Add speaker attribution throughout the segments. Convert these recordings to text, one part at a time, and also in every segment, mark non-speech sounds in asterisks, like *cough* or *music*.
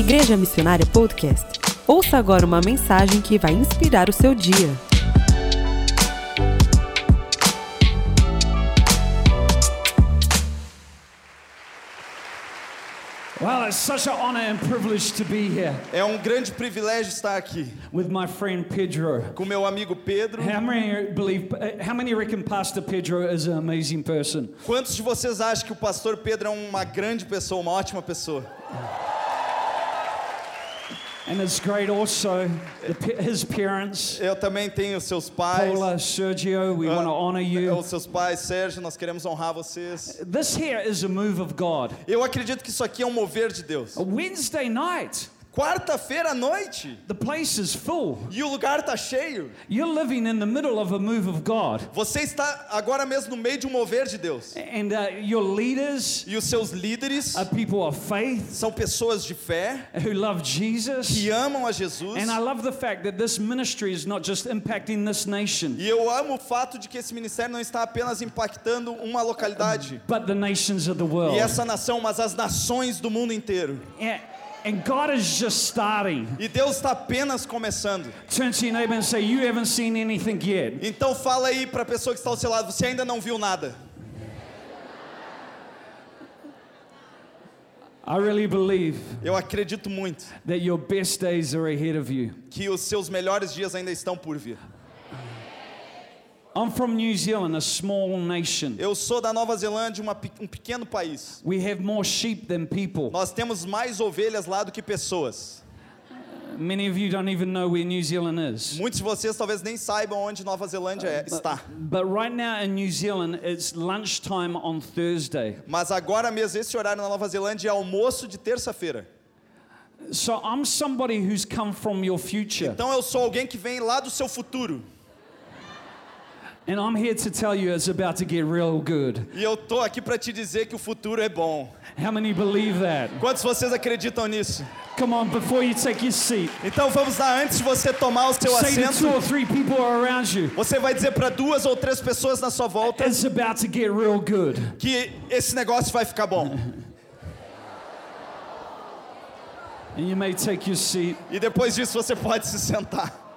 Speaker 1: Igreja Missionária Podcast. Ouça agora uma mensagem que vai inspirar o seu dia.
Speaker 2: Well, it's such an honor and privilege to be here
Speaker 3: É um grande privilégio estar aqui
Speaker 2: with my friend Pedro.
Speaker 3: com meu amigo Pedro.
Speaker 2: How many believe? How many reckon Pastor Pedro is an amazing person?
Speaker 3: Quantos de vocês acham que o pastor Pedro é uma grande pessoa, uma ótima pessoa?
Speaker 2: And it's great also the, his parents,
Speaker 3: Eu também tenho seus pais,
Speaker 2: Paula, Sergio. We
Speaker 3: ah,
Speaker 2: want to honor you.
Speaker 3: os seus pais, Sérgio, nós queremos honrar vocês.
Speaker 2: This here is a move of God.
Speaker 3: Eu acredito que isso aqui é um mover de Deus.
Speaker 2: A Wednesday night,
Speaker 3: Quarta-feira à noite
Speaker 2: the place is full.
Speaker 3: e o lugar tá cheio.
Speaker 2: You're living in the middle of a move of God,
Speaker 3: Você está agora mesmo no meio de um mover de Deus.
Speaker 2: and uh, your leaders
Speaker 3: E os seus líderes
Speaker 2: are people of faith
Speaker 3: são pessoas de fé
Speaker 2: who love Jesus.
Speaker 3: que amam a Jesus.
Speaker 2: And I love the fact that this ministry is not just impacting this nation,
Speaker 3: E eu amo o fato de que esse ministério não está apenas impactando uma localidade
Speaker 2: but the nations of the world.
Speaker 3: e essa nação, mas as nações do mundo inteiro.
Speaker 2: And, and God is just starting.
Speaker 3: E Deus está apenas começando.
Speaker 2: Turn to your neighbor and say, You haven't seen anything yet.
Speaker 3: Então fala aí para a pessoa que está ao seu lado, você ainda não viu nada.
Speaker 2: I really believe
Speaker 3: Eu acredito muito
Speaker 2: that your best days are ahead of you.
Speaker 3: que os seus melhores dias ainda estão por vir.
Speaker 2: I'm from New Zealand, a small nation.
Speaker 3: Eu sou da Nova Zelândia, uma um pequeno país.
Speaker 2: We have more sheep than people.
Speaker 3: Nós temos mais ovelhas lá do que pessoas.
Speaker 2: Many of you don't even know where New Zealand is.
Speaker 3: Muitos de vocês talvez nem saibam onde Nova Zelândia é- está.
Speaker 2: But right now in New Zealand, it's lunchtime on Thursday.
Speaker 3: Mas agora mesmo, esse horário na Nova Zelândia é almoço de terça-feira.
Speaker 2: So I'm somebody who's come from your future.
Speaker 3: Então eu sou alguém que vem lá do seu futuro.
Speaker 2: And I'm here to tell you it's about to get real good.
Speaker 3: E eu tô aqui para te dizer que o futuro é bom.
Speaker 2: How many believe that?
Speaker 3: Quantos de vocês acreditam nisso?
Speaker 2: Come on, before you take your seat,
Speaker 3: Então vamos lá, antes de você tomar o seu
Speaker 2: say to two or
Speaker 3: assento,
Speaker 2: three people around you,
Speaker 3: você vai dizer para duas ou três pessoas na sua volta
Speaker 2: it's about to get real good.
Speaker 3: que esse negócio vai ficar bom.
Speaker 2: And you may take your seat.
Speaker 3: E depois disso você pode se sentar.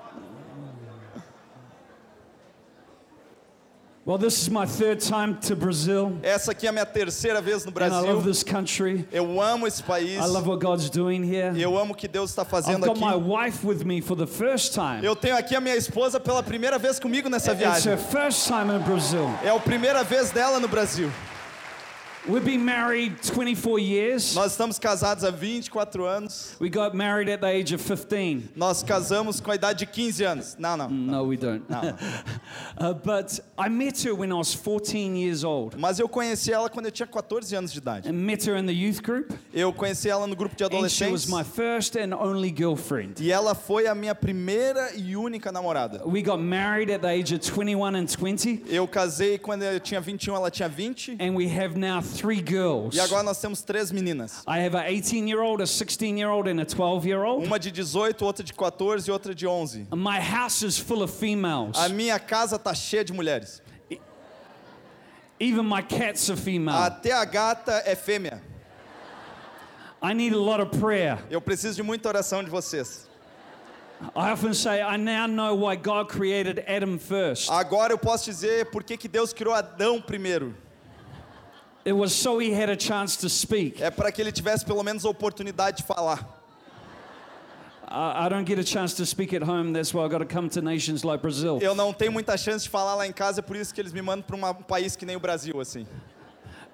Speaker 2: Well, this is my third time to Brazil,
Speaker 3: Essa aqui é a minha terceira vez no
Speaker 2: and I love
Speaker 3: Brasil.
Speaker 2: this country.
Speaker 3: Eu amo esse país.
Speaker 2: I love what God's doing here.
Speaker 3: Eu amo o que Deus está
Speaker 2: I've
Speaker 3: fazendo
Speaker 2: got my
Speaker 3: aqui.
Speaker 2: wife with me for the first time.
Speaker 3: Eu tenho aqui a minha esposa pela primeira vez comigo nessa
Speaker 2: It's her
Speaker 3: viagem.
Speaker 2: first time in Brazil.
Speaker 3: É a primeira vez dela no Brasil.
Speaker 2: We've been married 24 years.
Speaker 3: Nós estamos casados há 24 anos.
Speaker 2: We got married at the age of 15.
Speaker 3: Nós casamos com a idade de 15 anos. Não, não.
Speaker 2: No, we don't. *laughs* uh, but I met her when I was 14 years old.
Speaker 3: Mas eu conheci ela quando eu tinha 14 anos de idade.
Speaker 2: I met her in the youth group,
Speaker 3: Eu conheci ela no grupo de
Speaker 2: and she was
Speaker 3: adolescentes.
Speaker 2: my first and only girlfriend.
Speaker 3: E ela foi a minha primeira e única namorada.
Speaker 2: We got married at the age of 21 and 20,
Speaker 3: Eu casei quando eu tinha 21, ela tinha 20.
Speaker 2: and we have now three girls.
Speaker 3: E agora nós temos três meninas.
Speaker 2: I have an 18 year old, a 16 year old, and a 12 year old.
Speaker 3: Uma de 18, outra de 14 e outra de 11.
Speaker 2: My house is full of females.
Speaker 3: A minha casa tá cheia de mulheres.
Speaker 2: Even my cats are female.
Speaker 3: Até a gata é fêmea.
Speaker 2: I need a lot of prayer.
Speaker 3: Eu preciso de muita oração de vocês.
Speaker 2: I often say, I now know why God created Adam first.
Speaker 3: Agora eu posso dizer por que, que Deus criou Adão primeiro.
Speaker 2: It was so he had a chance to speak.
Speaker 3: É para que ele tivesse pelo menos a oportunidade de falar.
Speaker 2: I, I don't get a chance to speak at home, that's why I got to come to nations like Brazil.
Speaker 3: Eu não tenho muita chance de falar lá em casa, é por isso que eles me mandam para um país que nem o Brasil, assim.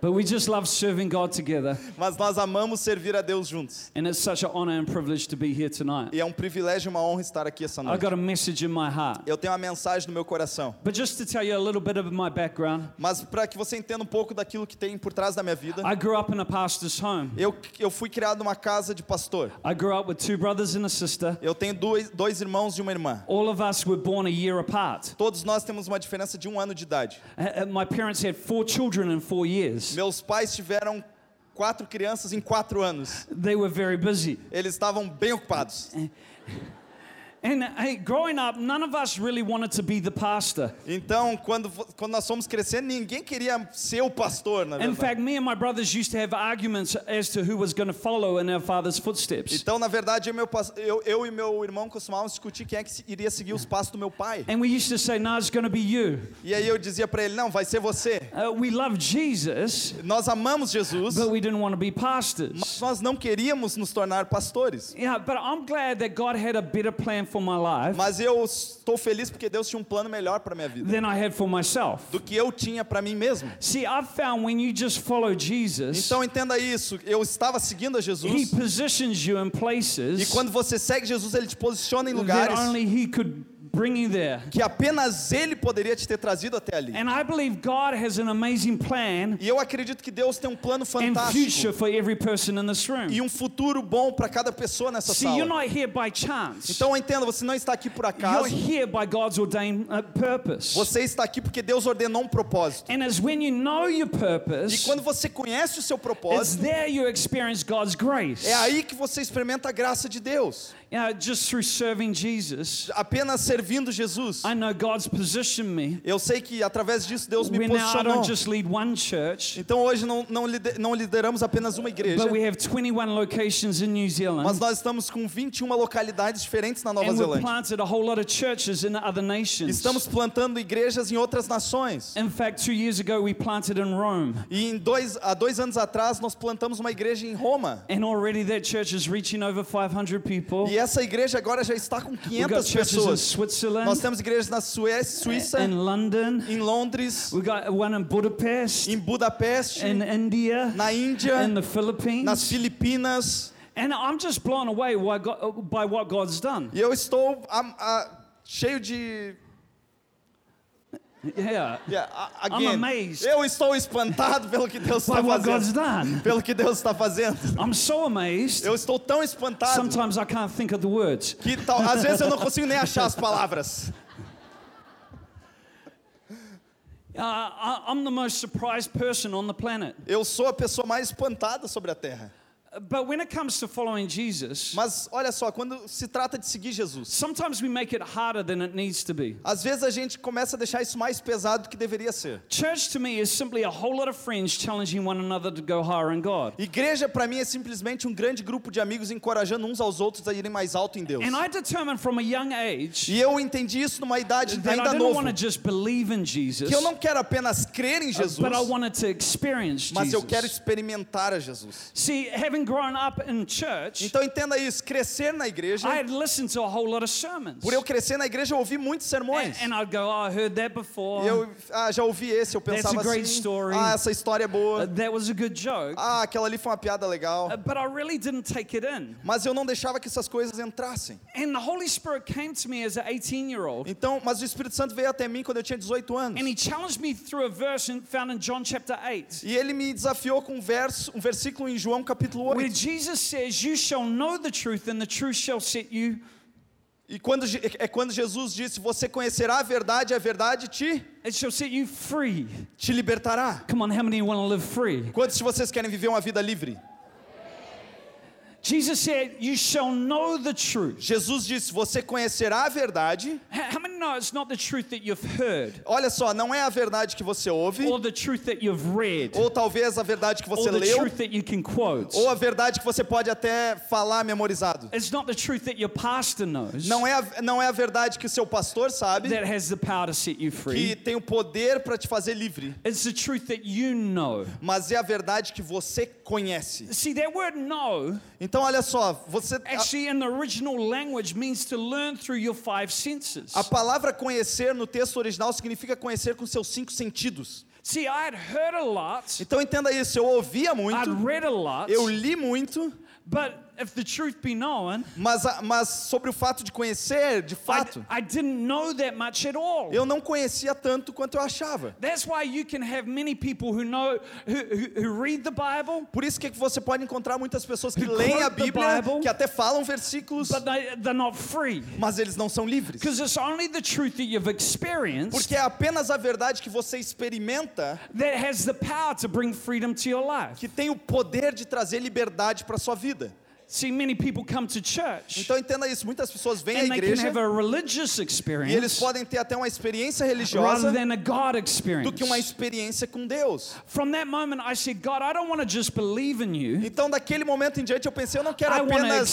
Speaker 2: But we just love serving God together,
Speaker 3: Mas nós amamos servir a Deus juntos.
Speaker 2: and it's such an honor and privilege to be here tonight.
Speaker 3: E é um privilégio e uma honra estar aqui essa
Speaker 2: I
Speaker 3: noite.
Speaker 2: got a message in my heart.
Speaker 3: Eu tenho uma mensagem no meu coração.
Speaker 2: But just to tell you a little bit of my background,
Speaker 3: Mas para que você entenda um pouco daquilo que tem por trás da minha vida,
Speaker 2: I grew up in a pastor's home.
Speaker 3: eu, eu fui criado numa casa de pastor.
Speaker 2: I grew up with two brothers and a sister.
Speaker 3: Eu tenho dois, dois irmãos e uma irmã.
Speaker 2: All of us were born a year apart.
Speaker 3: Todos nós temos uma diferença de um ano de idade.
Speaker 2: Uh, My parents had four children in four years.
Speaker 3: Meus pais tiveram quatro crianças em quatro anos.
Speaker 2: They were very busy.
Speaker 3: Eles estavam bem ocupados. Então, quando, quando nós fomos crescendo, ninguém queria ser o pastor, na
Speaker 2: In
Speaker 3: verdade.
Speaker 2: fact, me and my brothers used to have arguments as to who was going to follow in our father's footsteps.
Speaker 3: Então, na verdade, eu, meu eu, eu e meu irmão costumávamos discutir quem é que iria seguir os passos do meu pai.
Speaker 2: And we used to say, no, it's going to be you.
Speaker 3: E aí eu dizia pra ele, não, vai ser você.
Speaker 2: Uh, we love Jesus,
Speaker 3: Nós amamos Jesus,
Speaker 2: but we didn't want to be
Speaker 3: mas
Speaker 2: pastors.
Speaker 3: nós não queríamos nos tornar pastores.
Speaker 2: Yeah, but I'm glad that God had a better plan for my life
Speaker 3: Mas eu estou feliz porque Deus tinha um plano melhor para minha vida
Speaker 2: than I had for myself.
Speaker 3: do que eu tinha para mim mesmo.
Speaker 2: See, I've found when you just follow Jesus,
Speaker 3: Então entenda isso, eu estava seguindo a
Speaker 2: He
Speaker 3: Jesus
Speaker 2: positions you in
Speaker 3: e
Speaker 2: places
Speaker 3: quando você segue Jesus, ele te posiciona em
Speaker 2: that
Speaker 3: lugares
Speaker 2: only He could bring you there.
Speaker 3: que apenas ele poderia te ter trazido até ali.
Speaker 2: And I believe God has an amazing plan
Speaker 3: E eu acredito que Deus tem um plano
Speaker 2: and
Speaker 3: fantástico
Speaker 2: future for every person in this room.
Speaker 3: e um futuro bom para cada pessoa nessa
Speaker 2: See, you're
Speaker 3: sala.
Speaker 2: not here by chance.
Speaker 3: Então entenda, você não está aqui por
Speaker 2: You're
Speaker 3: acaso,
Speaker 2: here by God's ordained uh, purpose.
Speaker 3: você está aqui porque Deus ordenou um propósito.
Speaker 2: And it's when you know your
Speaker 3: E
Speaker 2: purpose,
Speaker 3: quando você conhece o seu
Speaker 2: it's
Speaker 3: propósito,
Speaker 2: there you experience God's grace.
Speaker 3: é aí que você experimenta a graça de Deus.
Speaker 2: Know, just through serving Jesus,
Speaker 3: Apenas servindo Jesus.
Speaker 2: I know God's positioned me.
Speaker 3: Eu sei que através disso Deus me
Speaker 2: now I
Speaker 3: posicionou.
Speaker 2: don't just lead one church,
Speaker 3: Então hoje não, não, lide- não lideramos apenas uma igreja,
Speaker 2: but we have 21 locations in New Zealand.
Speaker 3: mas nós estamos com 21 localidades diferentes na Nova
Speaker 2: And
Speaker 3: Zelândia.
Speaker 2: planted a whole lot of churches in other nations.
Speaker 3: Estamos plantando igrejas em outras nações.
Speaker 2: In fact, two years ago, we planted in Rome.
Speaker 3: E em dois, há dois anos atrás nós plantamos uma igreja em Roma.
Speaker 2: And already that church is reaching over 500 people.
Speaker 3: E essa igreja agora já está com
Speaker 2: We've got
Speaker 3: 500
Speaker 2: churches in
Speaker 3: pessoas. Nós temos igrejas na Suécia, Suíça,
Speaker 2: in London.
Speaker 3: em Londres,
Speaker 2: We've got one in Budapest,
Speaker 3: em Budapeste,
Speaker 2: in India,
Speaker 3: na Índia,
Speaker 2: in the Philippines.
Speaker 3: nas Filipinas.
Speaker 2: And I'm just blown away by what God's done.
Speaker 3: E eu estou a- cheio de
Speaker 2: Yeah.
Speaker 3: Yeah, a-
Speaker 2: I'm
Speaker 3: again,
Speaker 2: amazed.
Speaker 3: Eu estou espantado pelo que Deus está fazendo. Pelo que Deus está fazendo.
Speaker 2: I'm so amazed.
Speaker 3: Eu estou tão espantado
Speaker 2: Sometimes I can't think of the words.
Speaker 3: que tal, às vezes eu não consigo nem achar as palavras. *laughs*
Speaker 2: Uh, I'm the most surprised person on the planet.
Speaker 3: Eu sou a pessoa mais espantada sobre a terra.
Speaker 2: But when it comes to following Jesus,
Speaker 3: Mas olha só, quando se trata de seguir Jesus,
Speaker 2: sometimes we make it harder than it needs to be.
Speaker 3: às vezes a gente começa a deixar isso mais pesado do que deveria ser.
Speaker 2: Church to me is simply a whole lot of friends challenging one another to go higher in God.
Speaker 3: Igreja para mim é simplesmente um grande grupo de amigos encorajando uns aos outros a irem mais alto em Deus.
Speaker 2: And I determined from a young age
Speaker 3: E eu entendi isso numa idade
Speaker 2: that I
Speaker 3: ainda
Speaker 2: didn't
Speaker 3: novo,
Speaker 2: want to just believe in Jesus,
Speaker 3: que eu não quero apenas crer em Jesus,
Speaker 2: but I wanted to experience
Speaker 3: mas eu quero
Speaker 2: Jesus.
Speaker 3: experimentar a Jesus.
Speaker 2: See, having church,
Speaker 3: Então entenda isso, crescer na igreja,
Speaker 2: I had listened to a whole lot of sermons.
Speaker 3: por eu crescer na igreja eu ouvi muitos sermões.
Speaker 2: And, and I'd go, oh, I heard that before.
Speaker 3: E eu ah, já ouvi esse, eu
Speaker 2: That's
Speaker 3: pensava
Speaker 2: a great
Speaker 3: assim,
Speaker 2: story.
Speaker 3: ah, essa história é
Speaker 2: Uh,
Speaker 3: boa.
Speaker 2: that was a good joke.
Speaker 3: Ah, aquela ali foi uma piada legal.
Speaker 2: Uh, but I really didn't take it in.
Speaker 3: Mas eu não deixava que essas coisas entrassem.
Speaker 2: And the Holy Spirit came to me as an 18 year old.
Speaker 3: Então, mas o Espírito Santo veio até mim quando eu tinha 18 anos.
Speaker 2: And he challenged me through a verse in, found in John chapter 8,
Speaker 3: E ele me desafiou com um verso, um versículo em João capítulo
Speaker 2: where
Speaker 3: 8.
Speaker 2: Jesus says, You shall know the truth, and the truth shall set you.
Speaker 3: E quando é quando Jesus disse: "Você conhecerá a verdade, a verdade te
Speaker 2: It shall set you free.
Speaker 3: te libertará".
Speaker 2: Come on, how many want to live free?
Speaker 3: Quantos de vocês querem viver uma vida livre?
Speaker 2: Jesus said, You shall know the truth.
Speaker 3: Jesus disse: "Você conhecerá a verdade".
Speaker 2: How many know it's not the truth that you've heard,
Speaker 3: Olha só, não é a verdade que você ouve,
Speaker 2: or the truth that you've read,
Speaker 3: ou talvez a verdade que você
Speaker 2: or the
Speaker 3: leu,
Speaker 2: truth that you can quote?
Speaker 3: ou a verdade que você pode até falar memorizado.
Speaker 2: It's not the truth that your pastor knows
Speaker 3: Não é a, não é a verdade que o seu pastor sabe,
Speaker 2: that has the power to set you
Speaker 3: que
Speaker 2: free.
Speaker 3: tem o poder para te fazer livre,
Speaker 2: It's the truth that you know.
Speaker 3: mas é a verdade que você conhece.
Speaker 2: See, that word know
Speaker 3: Então olha só, você
Speaker 2: actually in the original language means to learn through your five senses.
Speaker 3: a palavra conhecer no texto original significa conhecer com seus cinco sentidos.
Speaker 2: See, I had heard a lot,
Speaker 3: Então entenda isso, eu ouvia
Speaker 2: I'd
Speaker 3: muito,
Speaker 2: read a lot,
Speaker 3: eu li muito,
Speaker 2: but if the truth be known,
Speaker 3: mas, mas sobre o fato de conhecer, de
Speaker 2: I,
Speaker 3: fato,
Speaker 2: I didn't know that much at all.
Speaker 3: eu não conhecia tanto quanto eu achava.
Speaker 2: That's why you can have many people who know, who, who, who read the Bible,
Speaker 3: Por isso que você pode encontrar muitas pessoas que leem a Bíblia,
Speaker 2: Bible,
Speaker 3: que até falam versículos,
Speaker 2: but they, they're not free.
Speaker 3: mas eles não são livres.
Speaker 2: Because it's only the truth that you've experienced
Speaker 3: Porque é apenas a verdade que você experimenta
Speaker 2: that has the power to bring freedom to your life.
Speaker 3: que tem o poder de trazer liberdade para sua vida.
Speaker 2: See, many people come to church
Speaker 3: Então entenda isso, muitas pessoas vêm à igreja e eles podem ter até uma experiência religiosa
Speaker 2: than a God
Speaker 3: do que uma experiência com Deus.
Speaker 2: From that moment, I said, God, I don't want to just believe in you.
Speaker 3: Então daquele momento em diante eu pensei, eu não quero
Speaker 2: I
Speaker 3: apenas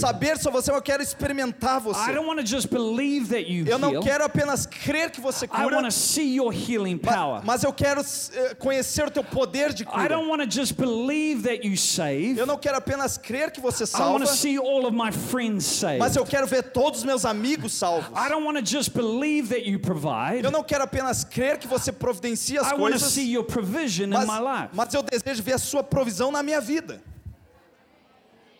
Speaker 3: saber sobre você, eu quero experimentar
Speaker 2: I
Speaker 3: você.
Speaker 2: don't want to just believe that you
Speaker 3: Eu não quero apenas crer que você cura,
Speaker 2: want to see your healing
Speaker 3: ma-
Speaker 2: power.
Speaker 3: mas eu quero eh, conhecer o teu poder de
Speaker 2: I
Speaker 3: cura.
Speaker 2: don't want to just believe that you save.
Speaker 3: Eu não quero apenas crer que você
Speaker 2: I want
Speaker 3: salva,
Speaker 2: to see all of my friends saved.
Speaker 3: mas eu quero ver todos os meus amigos salvos.
Speaker 2: I don't want to just believe that you provide.
Speaker 3: Eu não quero apenas crer que você providencia as
Speaker 2: I want to
Speaker 3: coisas,
Speaker 2: see your provision in
Speaker 3: mas,
Speaker 2: my life.
Speaker 3: mas eu desejo ver a sua provisão na minha vida.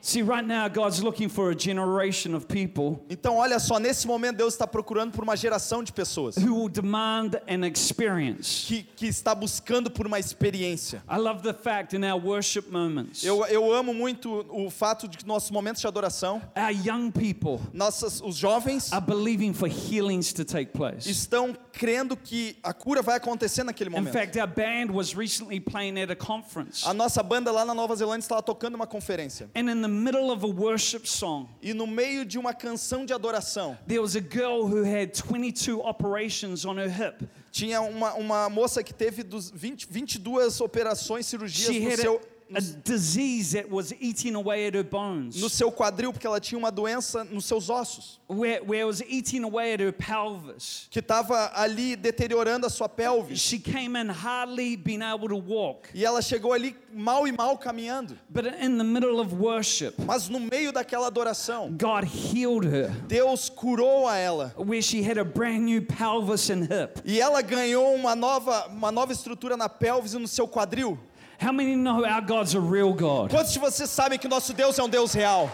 Speaker 2: See, right now, God's looking for a generation of people
Speaker 3: Então, olha só, nesse momento Deus está procurando por uma geração de pessoas
Speaker 2: who will demand an experience.
Speaker 3: que, que está buscando por uma experiência.
Speaker 2: I love the fact in our worship moments,
Speaker 3: Eu, eu amo muito o fato de que nossos momentos de adoração,
Speaker 2: our young people
Speaker 3: nossas, os jovens
Speaker 2: are believing for healings to take place.
Speaker 3: estão crendo que a cura vai acontecer naquele
Speaker 2: In
Speaker 3: momento.
Speaker 2: fact, our band was recently playing at a conference.
Speaker 3: A nossa banda lá na Nova Zelândia estava tocando uma conferência.
Speaker 2: And in the middle of a worship song,
Speaker 3: E no meio de uma canção de adoração,
Speaker 2: there was a girl who had 22 operations on her hip.
Speaker 3: tinha uma, uma moça que teve dos 20, 22 operações, cirurgias
Speaker 2: She
Speaker 3: no seu,
Speaker 2: a, a disease that was eating away at her bones,
Speaker 3: no seu quadril, porque ela tinha uma doença nos seus ossos,
Speaker 2: where, where was eating away at her pelvis.
Speaker 3: que estava ali deteriorando a sua pelvis.
Speaker 2: She came in hardly being able to walk.
Speaker 3: E ela chegou ali mal e mal caminhando.
Speaker 2: But in the middle of worship,
Speaker 3: Mas no meio daquela adoração,
Speaker 2: God healed her,
Speaker 3: Deus curou a ela.
Speaker 2: where she had a brand new pelvis and hip.
Speaker 3: E ela ganhou uma nova, uma nova estrutura na pelvis e no seu quadril.
Speaker 2: How many know our God's a real God?
Speaker 3: Quantos de vocês sabem que nosso Deus é um Deus real?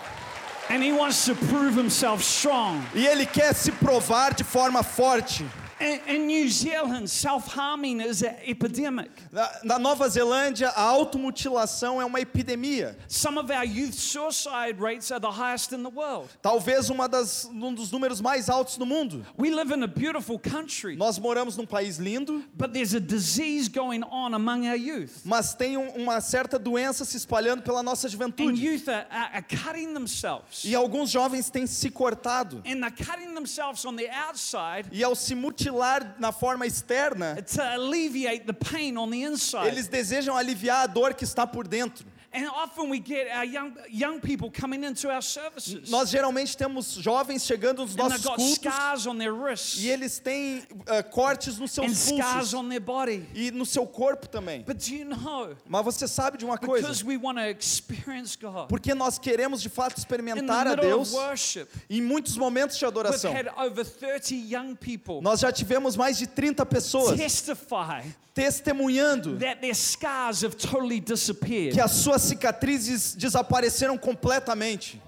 Speaker 2: And He wants to prove Himself strong.
Speaker 3: E Ele quer se provar de forma forte.
Speaker 2: In, New Zealand, self harming is an epidemic.
Speaker 3: Na, na Nova Zelândia, a automutilação é uma epidemia.
Speaker 2: Some of our youth suicide rates are the highest in the world.
Speaker 3: Talvez uma das, um dos números mais altos no mundo.
Speaker 2: We live in a beautiful country,
Speaker 3: Nós moramos num país lindo,
Speaker 2: but there's a disease going on among our youth.
Speaker 3: mas tem um- uma certa doença se espalhando pela nossa
Speaker 2: And
Speaker 3: juventude.
Speaker 2: youth are, are, are cutting themselves.
Speaker 3: E alguns jovens têm se cortado.
Speaker 2: And they're cutting themselves on the outside
Speaker 3: E ao se mutilar na forma externa,
Speaker 2: to alleviate the pain on the inside.
Speaker 3: eles desejam aliviar a dor que está por dentro.
Speaker 2: And often we get our young, young people coming into our services.
Speaker 3: Nós geralmente temos jovens chegando nos nossos
Speaker 2: got
Speaker 3: cultos
Speaker 2: scars on their wrists
Speaker 3: e eles têm ah, cortes nos seus
Speaker 2: scars
Speaker 3: pulsos
Speaker 2: on their body.
Speaker 3: e no seu corpo também.
Speaker 2: But do you know,
Speaker 3: Mas você sabe de uma coisa?
Speaker 2: because we want to experience God,
Speaker 3: Porque nós queremos de fato experimentar a Deus
Speaker 2: of worship,
Speaker 3: em muitos momentos de
Speaker 2: we've
Speaker 3: adoração.
Speaker 2: had over 30 young people
Speaker 3: Nós já tivemos mais de 30 pessoas
Speaker 2: testify
Speaker 3: testemunhando
Speaker 2: that their scars have totally disappeared.
Speaker 3: que as suas cicatrizes desapareceram completamente.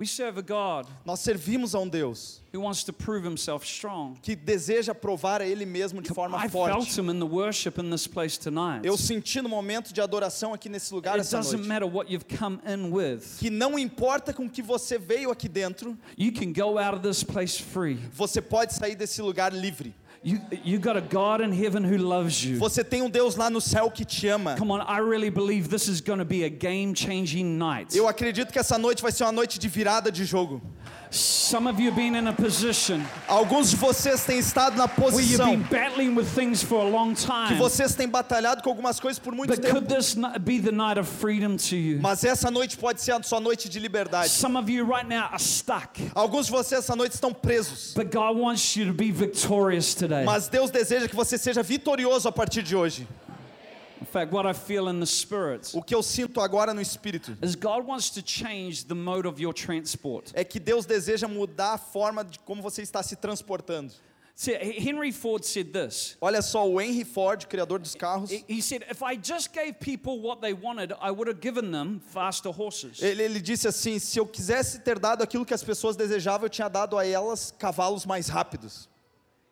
Speaker 2: We serve a God
Speaker 3: Nós servimos a um Deus
Speaker 2: who wants to prove himself strong.
Speaker 3: que deseja provar a Ele mesmo de forma
Speaker 2: I felt
Speaker 3: forte.
Speaker 2: him in the worship in this place tonight.
Speaker 3: Eu senti no momento de adoração aqui nesse lugar
Speaker 2: It
Speaker 3: essa
Speaker 2: doesn't
Speaker 3: noite
Speaker 2: matter what you've come in with.
Speaker 3: que não importa com que você veio aqui dentro,
Speaker 2: You can go out of this place free.
Speaker 3: você pode sair desse lugar livre.
Speaker 2: You you got a God in heaven who loves you.
Speaker 3: Você tem um Deus lá no céu que te ama.
Speaker 2: Come on, I really believe this is going to be a game-changing night.
Speaker 3: Eu acredito que essa noite vai ser uma noite de virada de jogo.
Speaker 2: Some of you have been in a position
Speaker 3: Alguns de vocês têm estado na posição
Speaker 2: been battling with things for a long
Speaker 3: que
Speaker 2: time.
Speaker 3: vocês têm batalhado com algumas coisas por muito
Speaker 2: But could
Speaker 3: tempo.
Speaker 2: this not be the night of freedom to you?
Speaker 3: Mas essa noite pode ser a sua noite de liberdade.
Speaker 2: Some of you right now are stuck,
Speaker 3: Alguns de vocês essa noite estão presos.
Speaker 2: but God wants you to be victorious today.
Speaker 3: Mas Deus deseja que você seja vitorioso a partir de hoje.
Speaker 2: Fact, what I feel in the spirit
Speaker 3: O que eu sinto agora no espírito
Speaker 2: is God wants to change the mode of your transport.
Speaker 3: é que Deus deseja mudar a forma de como você está se transportando.
Speaker 2: See, Henry Ford said this.
Speaker 3: Olha só, o Henry Ford, criador dos carros,
Speaker 2: he said, If I just gave people what they wanted, I would have given them faster horses.
Speaker 3: ele, ele disse assim: se eu quisesse ter dado aquilo que as pessoas desejavam, eu tinha dado a elas cavalos mais rápidos.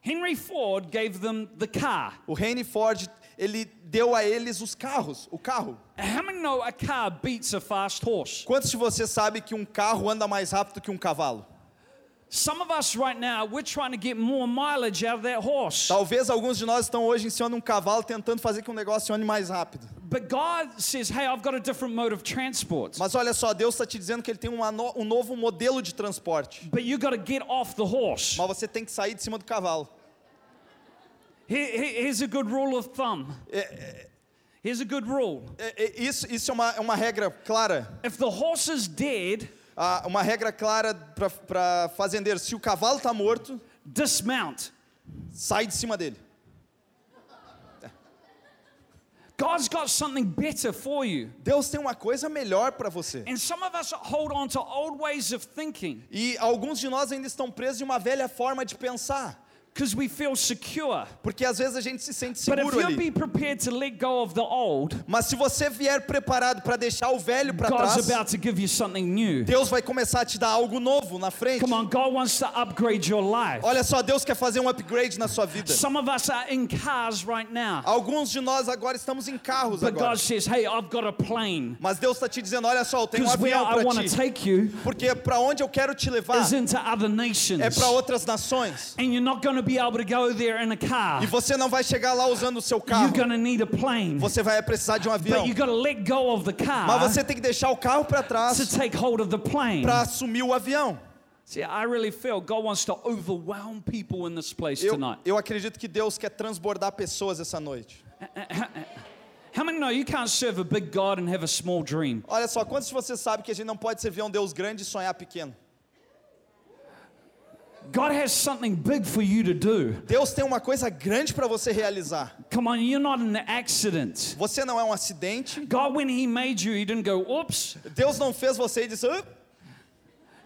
Speaker 2: Henry Ford gave them the car.
Speaker 3: O Henry Ford, ele deu a eles os carros, o carro.
Speaker 2: How many know a car beats a fast horse?
Speaker 3: Quantos de vocês sabem que um carro anda mais rápido que um cavalo?
Speaker 2: Some of us right now, we're trying to get more mileage out of that horse.
Speaker 3: Talvez alguns de nós estão hoje em cima de um cavalo tentando fazer que um negócio ande mais rápido.
Speaker 2: But God says, hey, I've got a different mode of transport.
Speaker 3: Mas olha só, Deus está te dizendo que Ele tem no- um novo modelo de transporte.
Speaker 2: But you got to get off the horse.
Speaker 3: Mas você tem que sair de cima do cavalo.
Speaker 2: Here- here- here's a good rule of thumb. Here's a good rule.
Speaker 3: É- é- isso, isso é uma, é uma regra clara.
Speaker 2: If the horse is dead,
Speaker 3: Ah, uma regra clara para fazendeiro. Se o cavalo está morto,
Speaker 2: dismount.
Speaker 3: sai de cima dele.
Speaker 2: God's got something better for you.
Speaker 3: Deus tem uma coisa melhor para você.
Speaker 2: And some of us hold on to old ways of thinking
Speaker 3: E alguns de nós ainda estão presos em uma velha forma de pensar.
Speaker 2: Because we feel secure.
Speaker 3: Porque às vezes a gente se sente
Speaker 2: But if
Speaker 3: seguro ali.
Speaker 2: be prepared to let go of the old,
Speaker 3: Mas se você vier preparado para deixar o velho para trás,
Speaker 2: about to give you something new.
Speaker 3: Deus vai começar a te dar algo novo na frente.
Speaker 2: Come on, God wants to upgrade your life.
Speaker 3: Olha só, Deus quer fazer um upgrade na sua vida.
Speaker 2: Some of us are in cars right now.
Speaker 3: Alguns de nós agora estamos em carros
Speaker 2: But
Speaker 3: agora.
Speaker 2: God says, hey, I've got a plane.
Speaker 3: Mas Deus está te dizendo, olha só, eu tenho um avião
Speaker 2: I
Speaker 3: para
Speaker 2: want to
Speaker 3: ti.
Speaker 2: take you
Speaker 3: Porque para onde eu quero te levar
Speaker 2: is into other nations.
Speaker 3: é para outras nações.
Speaker 2: And you're not going to be able to go there in a car.
Speaker 3: E você não vai chegar lá usando o seu
Speaker 2: You're
Speaker 3: carro.
Speaker 2: going to need a plane.
Speaker 3: Você vai precisar de um avião.
Speaker 2: But you got to let go of the car
Speaker 3: Mas você tem que deixar o carro para
Speaker 2: to
Speaker 3: trás para assumir o avião.
Speaker 2: See, I really feel God wants to overwhelm people in this place
Speaker 3: Eu,
Speaker 2: tonight.
Speaker 3: eu acredito que Deus quer transbordar pessoas essa noite. *laughs* Olha só, quantos de vocês sabem que a gente não pode servir a um Deus grande e sonhar pequeno?
Speaker 2: God has something big for you to do.
Speaker 3: Deus tem uma coisa grande para você realizar.
Speaker 2: Come on, you're not an accident.
Speaker 3: Você não é um acidente.
Speaker 2: God, when He made you, He didn't go, oops.
Speaker 3: Deus não fez você e disse, "Ah",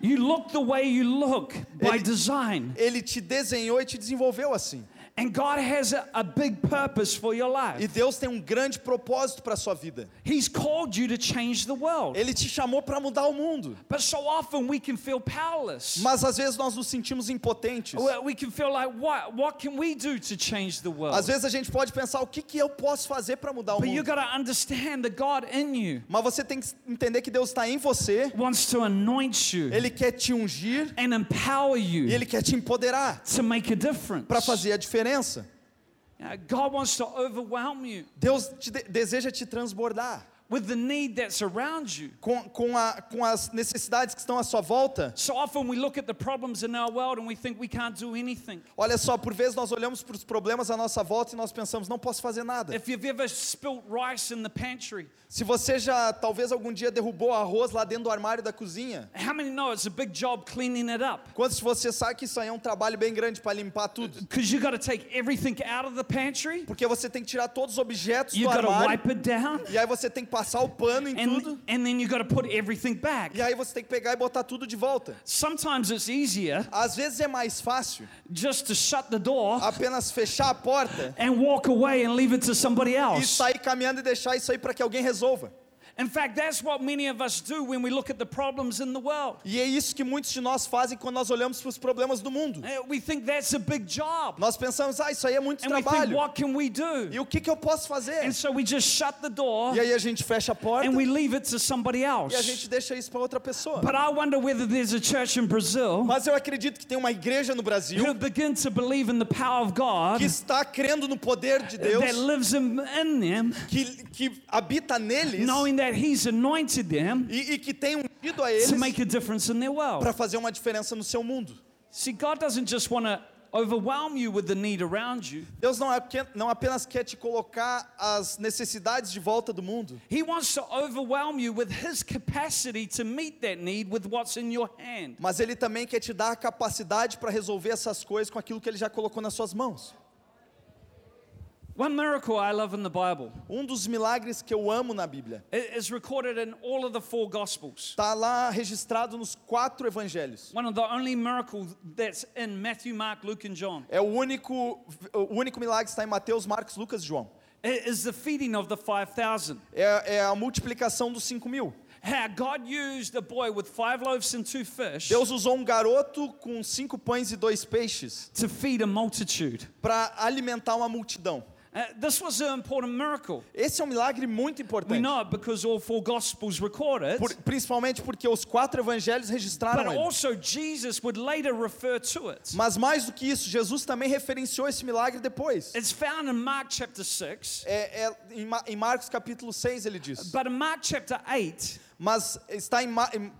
Speaker 2: You look the way you look by
Speaker 3: Ele-
Speaker 2: design.
Speaker 3: Ele te desenhou e te desenvolveu assim.
Speaker 2: And God has a, a big purpose for your
Speaker 3: E
Speaker 2: life.
Speaker 3: Deus tem um grande propósito para sua vida.
Speaker 2: He's called you to change the world.
Speaker 3: Ele te chamou para mudar o mundo.
Speaker 2: But so often we can feel powerless.
Speaker 3: Mas às vezes nós nos sentimos impotentes.
Speaker 2: We can feel like, what, what can we do to change the world?
Speaker 3: Às vezes a gente pode pensar o que, que eu posso fazer para mudar o
Speaker 2: But you
Speaker 3: mundo.
Speaker 2: to understand the God in you
Speaker 3: Mas você tem que entender que Deus está em você.
Speaker 2: wants to anoint you
Speaker 3: Ele quer te ungir
Speaker 2: and empower
Speaker 3: e
Speaker 2: you
Speaker 3: Ele quer te empoderar
Speaker 2: to make a difference.
Speaker 3: para fazer a diferença.
Speaker 2: Uh, God wants to overwhelm you.
Speaker 3: Deus te de- deseja te transbordar
Speaker 2: with the need that's around you.
Speaker 3: com, com, a, com as necessidades que estão à sua volta.
Speaker 2: So often we look at the problems in our world and we think we can't do anything.
Speaker 3: Olha só, por vezes nós olhamos para os problemas à nossa volta e nós pensamos, não posso fazer nada.
Speaker 2: If you've ever spilt rice in the pantry,
Speaker 3: Se você já talvez algum dia derrubou arroz lá dentro do armário da cozinha,
Speaker 2: how many know it's a big job cleaning it up?
Speaker 3: quantos de você sabe que isso aí é um trabalho bem grande para limpar tudo?
Speaker 2: Because you got to take everything out of the pantry,
Speaker 3: Porque você tem que tirar todos os objetos
Speaker 2: you
Speaker 3: do
Speaker 2: got to
Speaker 3: armário
Speaker 2: wipe it down,
Speaker 3: e aí você tem que passar o pano em tudo
Speaker 2: and, and then you got to put everything back.
Speaker 3: e aí você tem que pegar e botar tudo de volta.
Speaker 2: Sometimes it's easier
Speaker 3: Às vezes é mais fácil
Speaker 2: just to shut the door
Speaker 3: apenas fechar a porta
Speaker 2: and walk away and leave it to somebody
Speaker 3: e
Speaker 2: else.
Speaker 3: sair caminhando e deixar isso aí para que alguém resolva.
Speaker 2: In fact, that's what many of us do when we look at the problems in the world.
Speaker 3: E é isso que muitos de nós fazem quando nós olhamos para os problemas do mundo.
Speaker 2: Uh, We think that's a big job.
Speaker 3: Nós pensamos, ah, isso aí é muito
Speaker 2: And we think,
Speaker 3: trabalho.
Speaker 2: what can we do?
Speaker 3: E o que, que eu posso fazer?
Speaker 2: And so we just shut the door
Speaker 3: E aí a gente fecha a porta
Speaker 2: and we leave it to somebody
Speaker 3: e a
Speaker 2: else.
Speaker 3: gente deixa isso para outra pessoa.
Speaker 2: But I wonder whether there's a church in Brazil
Speaker 3: Mas eu acredito que tem uma igreja no
Speaker 2: who
Speaker 3: Brasil
Speaker 2: begin to believe in the power of God
Speaker 3: que está crendo no poder de Deus,
Speaker 2: that lives in, in them,
Speaker 3: que, que habita neles
Speaker 2: knowing that He's anointed them
Speaker 3: e, e que tem ungido a eles
Speaker 2: to make a difference in their world.
Speaker 3: para fazer uma diferença no seu mundo.
Speaker 2: See, God doesn't just want to overwhelm you with the need around you.
Speaker 3: Deus não, é, não apenas quer te colocar as necessidades de volta do mundo,
Speaker 2: He wants to overwhelm you with His capacity to meet that need with what's in your hand.
Speaker 3: mas Ele também quer te dar a capacidade para resolver essas coisas com aquilo que Ele já colocou nas suas mãos.
Speaker 2: One miracle I love in the Bible
Speaker 3: Um dos milagres que eu amo na Bíblia
Speaker 2: i- is recorded in all of the four Gospels.
Speaker 3: está lá registrado nos quatro evangelhos.
Speaker 2: One of the only miracles that's in Matthew, Mark, Luke, and John
Speaker 3: É o único, o único milagre que está em Mateus, Marcos, Lucas e João.
Speaker 2: i- is the feeding of the 5,000.
Speaker 3: É, é a multiplicação dos cinco mil.
Speaker 2: How God used a boy with five loaves and two fish
Speaker 3: Deus usou um garoto com cinco pães e dois peixes
Speaker 2: to feed a multitude.
Speaker 3: para alimentar uma multidão.
Speaker 2: Uh, this was an important miracle.
Speaker 3: Esse é um milagre muito
Speaker 2: We
Speaker 3: importante.
Speaker 2: know it because all four Gospels record it.
Speaker 3: Por- principalmente porque os quatro evangelhos
Speaker 2: But
Speaker 3: registraram ele.
Speaker 2: also, Jesus would later refer to it.
Speaker 3: Mas mais do que isso, Jesus também referenciou esse milagre depois.
Speaker 2: It's found in Mark chapter 6,
Speaker 3: É, é, em, Ma- em Marcos capítulo 6 ele diz.
Speaker 2: but in Mark chapter 8,
Speaker 3: Mas está em, Ma- em-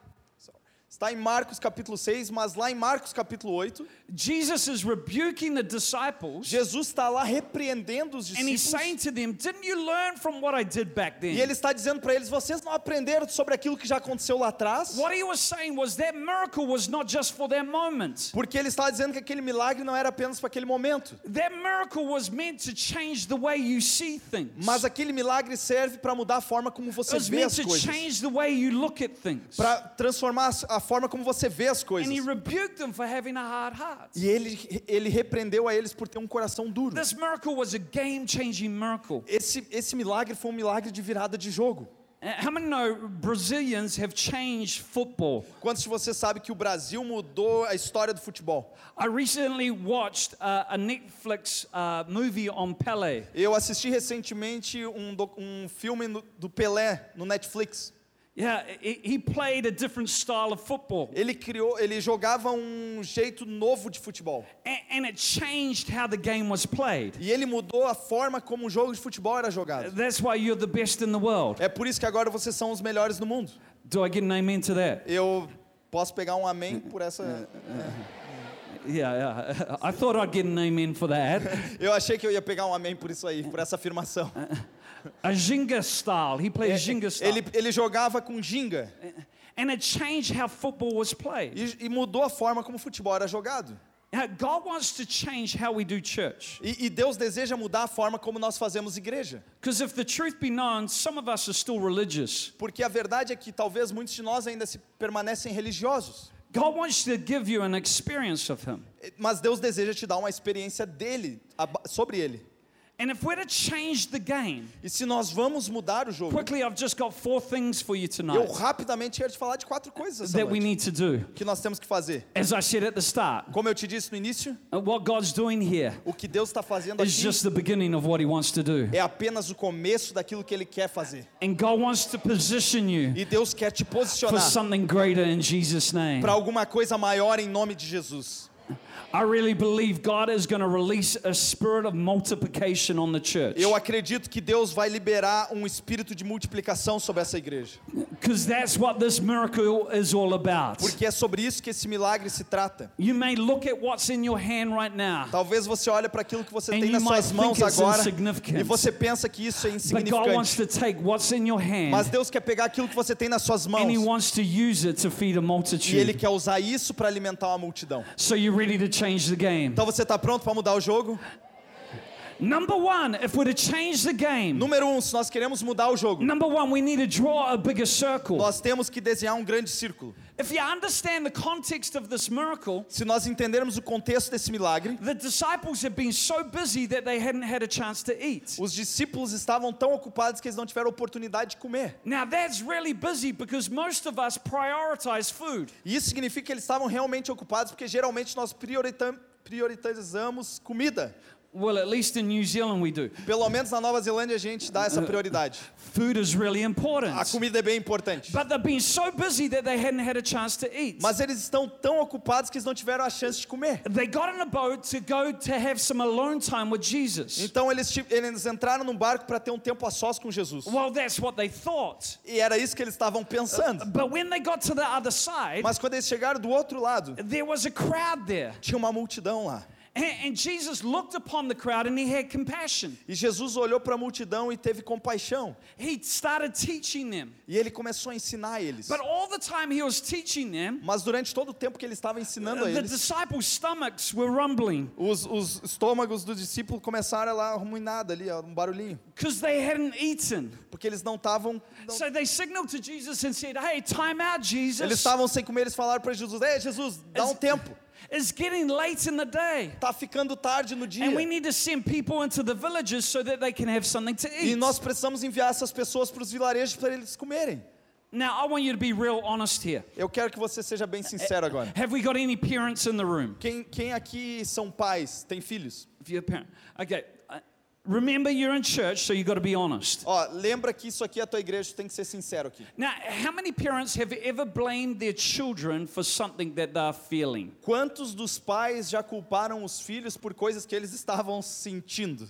Speaker 3: está em Marcos capítulo 6, mas lá em Marcos capítulo 8,
Speaker 2: Jesus is rebuking the disciples
Speaker 3: Jesus está lá repreendendo os
Speaker 2: and he's saying
Speaker 3: discípulos.
Speaker 2: to them, Didn't you learn from what I did back then?
Speaker 3: E ele está dizendo para eles: vocês não aprenderam sobre aquilo que já aconteceu lá atrás?
Speaker 2: What he was saying was that miracle was not just for that moment.
Speaker 3: Porque ele está dizendo que aquele milagre não era apenas para aquele momento.
Speaker 2: That miracle was meant to change the way you see things.
Speaker 3: Mas aquele milagre serve para mudar a forma como você vê as coisas.
Speaker 2: change the way you look at things.
Speaker 3: Para transformar a forma como você vê as
Speaker 2: And
Speaker 3: coisas.
Speaker 2: he rebuked them for having a hard heart.
Speaker 3: E ele, ele repreendeu a eles por ter um coração duro.
Speaker 2: This miracle was a game changing miracle.
Speaker 3: Esse, esse milagre foi um milagre de virada de jogo.
Speaker 2: Uh, How many know Brazilians have changed football?
Speaker 3: Quantos de vocês sabem que o Brasil mudou a história do futebol?
Speaker 2: I recently watched uh, a Netflix uh, movie on Pele.
Speaker 3: Eu assisti recentemente um, um filme no- do Pelé no Netflix.
Speaker 2: Yeah, he played a different style of football.
Speaker 3: Ele criou, ele jogava um jeito novo de futebol.
Speaker 2: A- And it changed how the game was played.
Speaker 3: E ele mudou a forma como o jogo de futebol era jogado.
Speaker 2: That's why you're the best in the world.
Speaker 3: É por isso que agora vocês são os melhores do mundo.
Speaker 2: Do I get an amen to that?
Speaker 3: Eu posso pegar um amém por essa.
Speaker 2: Yeah, yeah. *laughs* I thought I'd get an amen for that. *laughs*
Speaker 3: Eu achei que eu ia pegar um amém por isso aí, por essa afirmação. *laughs*
Speaker 2: A Jenga style. He played Jenga style.
Speaker 3: Ele, ele jogava com ginga
Speaker 2: And it changed how football was played.
Speaker 3: e, e mudou a forma como o futebol era jogado.
Speaker 2: God wants to change how we do church.
Speaker 3: E, e Deus deseja mudar a forma como nós fazemos igreja.
Speaker 2: Because if the truth be known, some of us are still religious.
Speaker 3: Porque a verdade é que talvez muitos de nós ainda se permanecem religiosos.
Speaker 2: God wants to give you an experience of Him.
Speaker 3: Mas Deus deseja te dar uma experiência dele, sobre ele.
Speaker 2: And if we're to change the game,
Speaker 3: E se nós vamos mudar o jogo,
Speaker 2: quickly, I've just got four things for you
Speaker 3: eu
Speaker 2: tonight
Speaker 3: rapidamente quero te falar de quatro coisas
Speaker 2: that we need to do.
Speaker 3: que nós temos que fazer.
Speaker 2: As I said at the start,
Speaker 3: Como eu te disse no início,
Speaker 2: uh, what God's doing here
Speaker 3: o que Deus está fazendo
Speaker 2: is
Speaker 3: aqui
Speaker 2: just the beginning of what He wants to do.
Speaker 3: é apenas o começo daquilo que Ele quer fazer.
Speaker 2: And God wants to position you
Speaker 3: E Deus quer te
Speaker 2: for
Speaker 3: posicionar
Speaker 2: something greater in Jesus' name.
Speaker 3: para alguma coisa maior em nome de Jesus.
Speaker 2: I really believe God is going to release a spirit of multiplication on the church.
Speaker 3: Eu acredito que Deus vai liberar um espírito de multiplicação sobre essa igreja.
Speaker 2: Because that's what this miracle is all about.
Speaker 3: Porque é sobre isso que esse milagre se trata.
Speaker 2: You may look at what's in your hand right now,
Speaker 3: Talvez você olhe para aquilo que você tem
Speaker 2: you
Speaker 3: nas suas mãos agora e você pensa que isso é
Speaker 2: but God wants
Speaker 3: insignificante.
Speaker 2: to take what's in your
Speaker 3: Mas
Speaker 2: hand
Speaker 3: Deus quer pegar aquilo que você tem nas suas
Speaker 2: and He
Speaker 3: mãos
Speaker 2: wants to use it to feed a
Speaker 3: e Ele
Speaker 2: multitude.
Speaker 3: quer usar isso para alimentar uma multidão.
Speaker 2: So you're ready to change the game.
Speaker 3: Então você está pronto para mudar o jogo?
Speaker 2: Number one, if we're to change the game,
Speaker 3: Número um, se nós queremos mudar o jogo,
Speaker 2: number one, we need to draw a bigger circle.
Speaker 3: nós temos que desenhar um grande círculo.
Speaker 2: If you understand the context of this miracle,
Speaker 3: Se nós entendermos o contexto desse milagre,
Speaker 2: the disciples had been so busy that they hadn't had a chance to eat.
Speaker 3: os discípulos estavam tão ocupados que eles não tiveram oportunidade de comer.
Speaker 2: Now that's really busy because most of us prioritize food.
Speaker 3: Isso significa que eles estavam realmente ocupados porque geralmente nós priorita- prioritizamos comida.
Speaker 2: Well, at least in New Zealand we do.
Speaker 3: Pelo menos na Nova Zelândia a gente dá essa prioridade.
Speaker 2: Food is really
Speaker 3: A
Speaker 2: important.
Speaker 3: comida é bem importante.
Speaker 2: But they've been so busy that they hadn't had a chance to eat.
Speaker 3: Mas eles estão tão ocupados que eles não tiveram a chance de comer.
Speaker 2: They got in a boat to go to have some alone time with Jesus.
Speaker 3: Então eles, eles entraram num barco para ter um tempo a sós com Jesus.
Speaker 2: Well, that's what they thought.
Speaker 3: E era isso que eles estavam pensando.
Speaker 2: But when they got to the other side,
Speaker 3: Mas quando eles chegaram do outro lado,
Speaker 2: there was a crowd there.
Speaker 3: tinha uma multidão lá.
Speaker 2: And, and Jesus looked upon the crowd and he had compassion.
Speaker 3: E Jesus olhou para a multidão e teve compaixão.
Speaker 2: He started teaching them.
Speaker 3: E ele começou a ensinar eles.
Speaker 2: But all the time he was teaching them,
Speaker 3: Mas durante todo o tempo que ele estava ensinando a
Speaker 2: the
Speaker 3: eles,
Speaker 2: disciples' stomachs were rumbling
Speaker 3: os, os estômagos dos discípulos começaram a lá ruminada ali, um barulhinho.
Speaker 2: because they hadn't eaten.
Speaker 3: Porque eles não estavam. não-
Speaker 2: So they signaled to Jesus and said, Hey, time out,
Speaker 3: Eles
Speaker 2: Jesus.
Speaker 3: estavam sem comer, eles falaram para Jesus: Ei, Jesus, dá um tempo.
Speaker 2: It's getting late in the day.
Speaker 3: Tá ficando tarde no dia.
Speaker 2: And we need to send people into the villages so that they can have something to
Speaker 3: E
Speaker 2: eat.
Speaker 3: nós precisamos enviar essas pessoas para os vilarejos para eles comerem.
Speaker 2: Now, I want you to be real honest here.
Speaker 3: Eu quero que você seja bem sincero agora.
Speaker 2: Have we got any parents in the room?
Speaker 3: Quem, quem aqui são pais, tem filhos?
Speaker 2: If you're a parent. Okay. Remember, you're in church, so you got to be honest.
Speaker 3: Ó, lembra que isso aqui é a tua igreja, tu tem que ser sincero aqui.
Speaker 2: Now, how many parents have ever blamed their children for something that they're feeling?
Speaker 3: Quantos dos pais já culparam os filhos por coisas que eles estavam sentindo?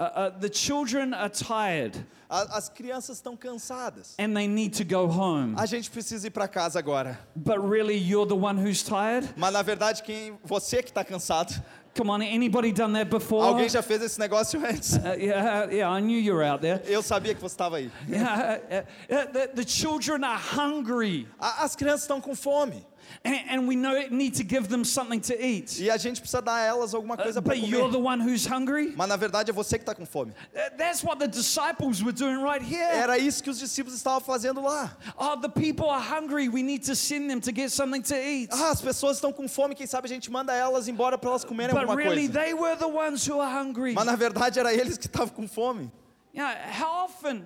Speaker 2: Uh, uh, the children are tired
Speaker 3: As crianças estão cansadas.
Speaker 2: and they need to go home.
Speaker 3: A gente precisa ir para casa agora.
Speaker 2: But really, you're the one who's tired?
Speaker 3: Mas na verdade, quem você que está cansado.
Speaker 2: Come on, anybody done that before?
Speaker 3: Alguém já fez esse negócio *laughs* antes?
Speaker 2: Uh, yeah, yeah, I knew you were out there.
Speaker 3: Eu sabia que você estava aí. *laughs*
Speaker 2: Yeah, uh, uh, the, the children are hungry,
Speaker 3: As crianças estão com fome.
Speaker 2: And, and we know it need to give them something to eat.
Speaker 3: E a gente precisa dar a elas alguma
Speaker 2: Uh,
Speaker 3: coisa para
Speaker 2: but you're
Speaker 3: comer.
Speaker 2: the one who's hungry.
Speaker 3: Mas na verdade é você que está com fome.
Speaker 2: Uh, That's what the disciples were doing right here.
Speaker 3: Era isso que os discípulos estavam fazendo lá.
Speaker 2: Oh, the people are hungry. We need to send them to get something to eat.
Speaker 3: Ah, as pessoas estão com fome, quem sabe a gente manda elas embora para elas comerem
Speaker 2: But
Speaker 3: alguma
Speaker 2: really,
Speaker 3: coisa.
Speaker 2: they were the ones who are hungry.
Speaker 3: Mas na verdade era eles que estavam com fome.
Speaker 2: Yeah, how often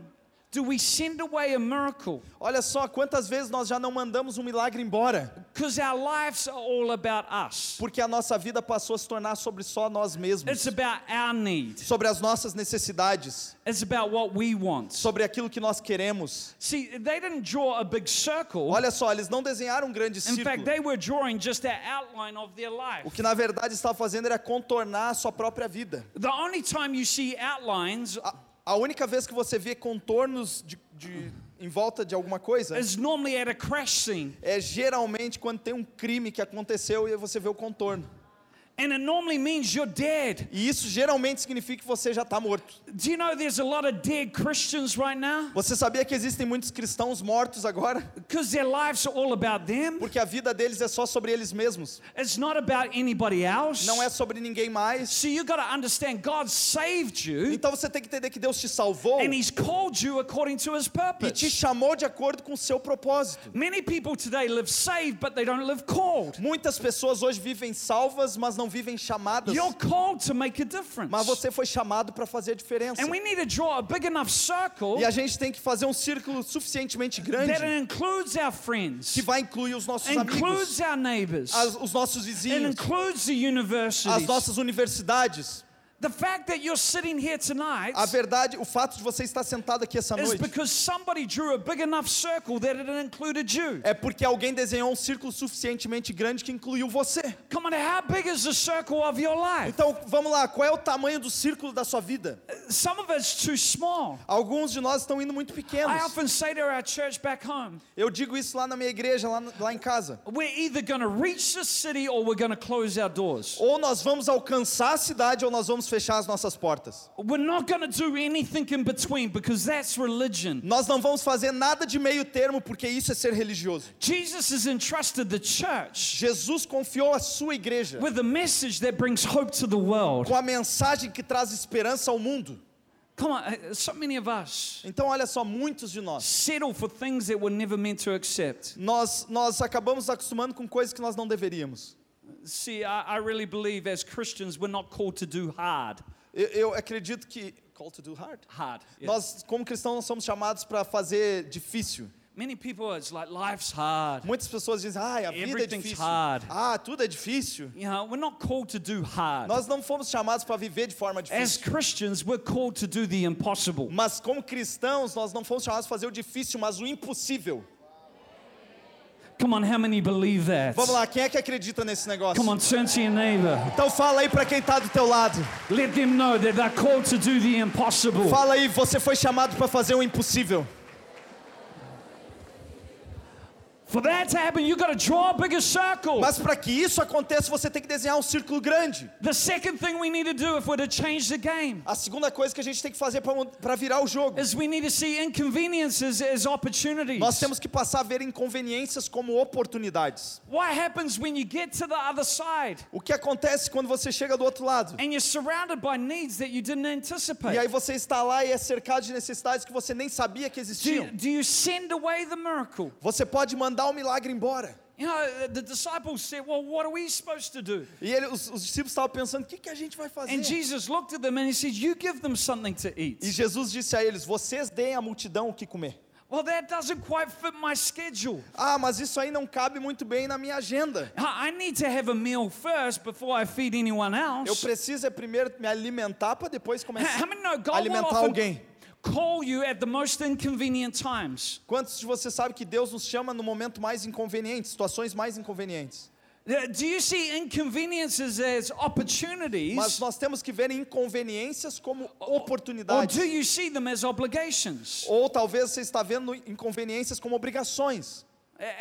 Speaker 2: do we send away a miracle?
Speaker 3: Olha só quantas vezes nós já não mandamos um milagre embora,
Speaker 2: Because our lives are all about us.
Speaker 3: porque a nossa vida passou a se tornar sobre só nós mesmos,
Speaker 2: It's about our need.
Speaker 3: sobre as nossas necessidades,
Speaker 2: It's about what we want.
Speaker 3: sobre aquilo que nós queremos.
Speaker 2: See, they didn't draw a big circle.
Speaker 3: Olha só, eles não desenharam um grande
Speaker 2: In fact,
Speaker 3: círculo.
Speaker 2: they were drawing just outline of their life.
Speaker 3: O que na verdade estava fazendo era contornar a sua própria vida.
Speaker 2: The only time you see outlines
Speaker 3: A, a única vez que você vê contornos de, de- em volta de alguma coisa
Speaker 2: is normally at a crash scene.
Speaker 3: é geralmente quando tem um crime que aconteceu e você vê o contorno.
Speaker 2: And it normally means you're dead.
Speaker 3: E isso geralmente significa que você já está morto.
Speaker 2: Do you know there's a lot of dead Christians right now?
Speaker 3: Você sabia que existem muitos cristãos mortos agora?
Speaker 2: Because their lives are all about them.
Speaker 3: Porque a vida deles é só sobre eles mesmos.
Speaker 2: It's not about anybody else.
Speaker 3: Não é sobre ninguém mais.
Speaker 2: So you got to understand God saved you
Speaker 3: Então você tem que entender que Deus te salvou
Speaker 2: and He's called you according to His
Speaker 3: e te
Speaker 2: purpose.
Speaker 3: chamou de acordo com o seu propósito.
Speaker 2: Many people today live saved, but they don't live called.
Speaker 3: Muitas pessoas hoje vivem salvas, mas não vivem chamadas.
Speaker 2: You're called to make a difference.
Speaker 3: Mas você foi chamado para fazer a diferença.
Speaker 2: And we need to draw a big enough circle
Speaker 3: E a gente tem que fazer um círculo suficientemente grande
Speaker 2: that includes our friends,
Speaker 3: que vai incluir os nossos amigos,
Speaker 2: includes our neighbors,
Speaker 3: as- os nossos vizinhos,
Speaker 2: includes the
Speaker 3: as
Speaker 2: universities.
Speaker 3: nossas universidades.
Speaker 2: The fact that you're sitting here tonight
Speaker 3: A verdade, o fato de você estar sentado aqui essa
Speaker 2: is
Speaker 3: noite
Speaker 2: because somebody drew a big enough circle that it included you.
Speaker 3: é porque alguém desenhou um círculo suficientemente grande que incluiu você.
Speaker 2: Come on, how big is the circle of your life?
Speaker 3: Então, vamos lá, qual é o tamanho do círculo da sua vida?
Speaker 2: Some of it's too small.
Speaker 3: Alguns de nós estão indo muito
Speaker 2: I
Speaker 3: pequenos.
Speaker 2: often say to our church back home,
Speaker 3: Eu digo isso lá na minha igreja, lá, lá em casa.
Speaker 2: we're either going to reach the city or we're going to close our doors.
Speaker 3: Ou nós vamos alcançar a cidade ou nós vamos fechar as nossas portas.
Speaker 2: We're not going to do anything in between because that's religion.
Speaker 3: Nós não vamos fazer nada de meio termo porque isso é ser religioso.
Speaker 2: Jesus has entrusted the church
Speaker 3: Jesus confiou a sua igreja
Speaker 2: with a message that brings hope to the world.
Speaker 3: com a mensagem que traz esperança ao mundo.
Speaker 2: Come on, uh, so many of us
Speaker 3: Então, olha só, muitos de nós,
Speaker 2: settle for things that we're never meant to accept.
Speaker 3: nós, nós acabamos acostumando com coisas que nós não deveríamos.
Speaker 2: See, I, I really believe as Christians we're not called to do hard.
Speaker 3: Eu, eu acredito que. Call to do hard?
Speaker 2: Hard. yeah.
Speaker 3: Nós, como cristãos, nós somos chamados para fazer difícil.
Speaker 2: Many people, it's like life's hard.
Speaker 3: Muitas pessoas dizem, ah, a vida é difícil.
Speaker 2: hard.
Speaker 3: Ah, tudo é difícil.
Speaker 2: You know, we're not called to do hard.
Speaker 3: Nós não fomos chamados para viver de forma
Speaker 2: As
Speaker 3: difícil.
Speaker 2: Christians, we're called to do the impossible.
Speaker 3: Mas como cristãos, nós não fomos chamados para fazer o difícil, mas o impossível.
Speaker 2: Come on, how many believe that?
Speaker 3: Vamos lá, quem é que acredita nesse negócio?
Speaker 2: Come on, turn to your neighbor.
Speaker 3: Então fala aí para quem está do teu lado.
Speaker 2: Let them know that they're called to do the impossible.
Speaker 3: Fala aí, você foi chamado para fazer o impossível.
Speaker 2: For that to happen, you got to draw a bigger circle.
Speaker 3: Mas para que isso aconteça, você tem que desenhar um círculo grande.
Speaker 2: The second thing we need to do if we're to change the game
Speaker 3: A segunda coisa que a gente tem que fazer para virar o jogo,
Speaker 2: is we need to see inconveniences as opportunities.
Speaker 3: nós temos que passar a ver inconveniências como oportunidades.
Speaker 2: What happens when you get to the other side
Speaker 3: O que acontece quando você chega do outro lado?
Speaker 2: and you're surrounded by needs that you didn't
Speaker 3: E
Speaker 2: anticipate?
Speaker 3: aí você está lá e é cercado de necessidades que você nem sabia que existiam.
Speaker 2: do you send away the miracle?
Speaker 3: Você pode mandar o milagre embora.
Speaker 2: You know, the disciples said, Well, what are we supposed to do?
Speaker 3: E ele, os, os discípulos estavam pensando, o que, que a gente vai fazer?
Speaker 2: And Jesus looked at them and he said, You give them something to
Speaker 3: E
Speaker 2: eat.
Speaker 3: Jesus disse a eles, vocês deem à multidão o que comer.
Speaker 2: Well, that doesn't quite fit my schedule.
Speaker 3: Ah, mas isso aí não cabe muito bem na minha agenda.
Speaker 2: I need to have a meal first before I feed anyone
Speaker 3: Eu
Speaker 2: else.
Speaker 3: preciso é primeiro me alimentar para depois começar a alimentar alguém.
Speaker 2: Call you at the most inconvenient times?
Speaker 3: Quantos de vocês sabem que Deus nos chama no momento mais inconveniente, situações mais inconvenientes?
Speaker 2: Uh, Do you see inconveniences as opportunities?
Speaker 3: Mas nós temos que ver inconveniências como
Speaker 2: Or
Speaker 3: oportunidades.
Speaker 2: do you see them as obligations?
Speaker 3: Ou talvez você está vendo inconveniências como obrigações.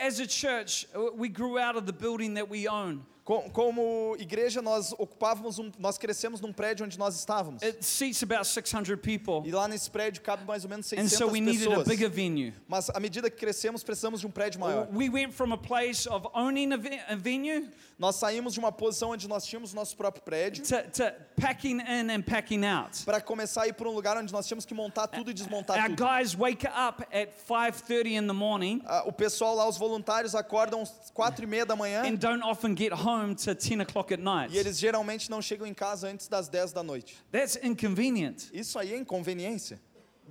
Speaker 2: As a church, uh, we grew out of the building that we own.
Speaker 3: Co- Como igreja, nós ocupávamos um, nós crescemos num prédio onde nós estávamos.
Speaker 2: It seats about 600 people,
Speaker 3: E lá nesse prédio cabe mais ou menos
Speaker 2: and
Speaker 3: 600
Speaker 2: so we needed a
Speaker 3: pessoas.
Speaker 2: bigger venue.
Speaker 3: Mas à medida que crescemos, precisamos de um prédio maior.
Speaker 2: We went from a place of owning a, ve- a venue
Speaker 3: Nós saímos de uma posição onde nós tínhamos o nosso próprio prédio
Speaker 2: to, to packing in and packing out.
Speaker 3: para começar a ir para um lugar onde nós tínhamos que montar tudo e desmontar
Speaker 2: Our
Speaker 3: tudo.
Speaker 2: guys wake up at 5:30 in the morning
Speaker 3: Ah, O pessoal lá, os voluntários, acordam às quatro e meia da manhã
Speaker 2: and don't often get home till 10 o'clock at night.
Speaker 3: e eles geralmente não chegam em casa antes das 10 da noite.
Speaker 2: That's inconvenient.
Speaker 3: Isso aí é inconveniência.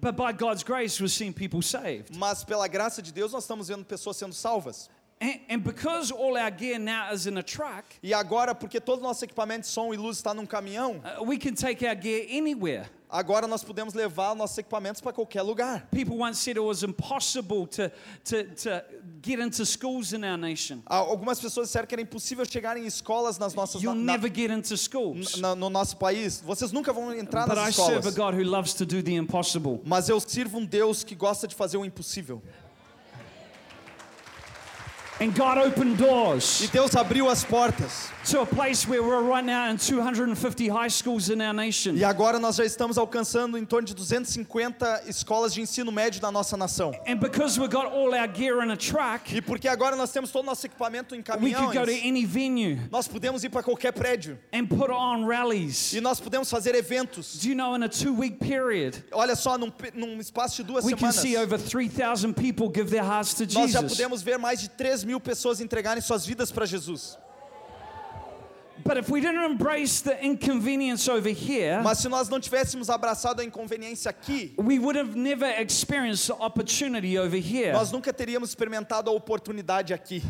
Speaker 2: But by God's grace, we're seeing people saved.
Speaker 3: Mas pela graça de Deus, nós estamos vendo pessoas sendo salvas.
Speaker 2: And, and because all our gear now is in a truck,
Speaker 3: E agora, porque todo o nosso equipamento de som e luz está num caminhão,
Speaker 2: uh, we can take our gear anywhere.
Speaker 3: agora nós podemos levar nossos equipamentos para qualquer lugar.
Speaker 2: People once said it was impossible to, to, to get into schools in our nation.
Speaker 3: Ah, Algumas pessoas disseram que era impossível chegar em escolas nas nossas
Speaker 2: You'll
Speaker 3: na-
Speaker 2: never get into schools.
Speaker 3: na- no nosso país. Vocês nunca vão entrar
Speaker 2: But I
Speaker 3: nas
Speaker 2: serve a
Speaker 3: escolas.
Speaker 2: God who loves to do the impossible.
Speaker 3: Mas eu sirvo um Deus que gosta de fazer o impossível.
Speaker 2: And God opened doors
Speaker 3: E Deus abriu as portas.
Speaker 2: to a place where we're right now in 250 high schools in our nation.
Speaker 3: E agora nós já estamos alcançando em torno de 250 escolas de ensino médio na nossa nação.
Speaker 2: And because we got all our gear in a truck,
Speaker 3: E porque agora nós temos todo o nosso equipamento em
Speaker 2: we could go to
Speaker 3: caminhões,
Speaker 2: any venue
Speaker 3: nós podemos ir para qualquer prédio.
Speaker 2: and put on rallies.
Speaker 3: E nós podemos fazer eventos.
Speaker 2: Do you know in a two week period,
Speaker 3: Olha só, num, num espaço de duas
Speaker 2: we can
Speaker 3: semanas,
Speaker 2: see over 3,000 people give their hearts to
Speaker 3: nós já
Speaker 2: Jesus.
Speaker 3: podemos ver mais de 3 mil pessoas entregarem suas vidas para Jesus.
Speaker 2: But if we didn't embrace the inconvenience over here,
Speaker 3: Mas se nós não tivéssemos abraçado a inconveniência aqui,
Speaker 2: we would have never experienced the opportunity over here.
Speaker 3: nós nunca teríamos experimentado a oportunidade aqui.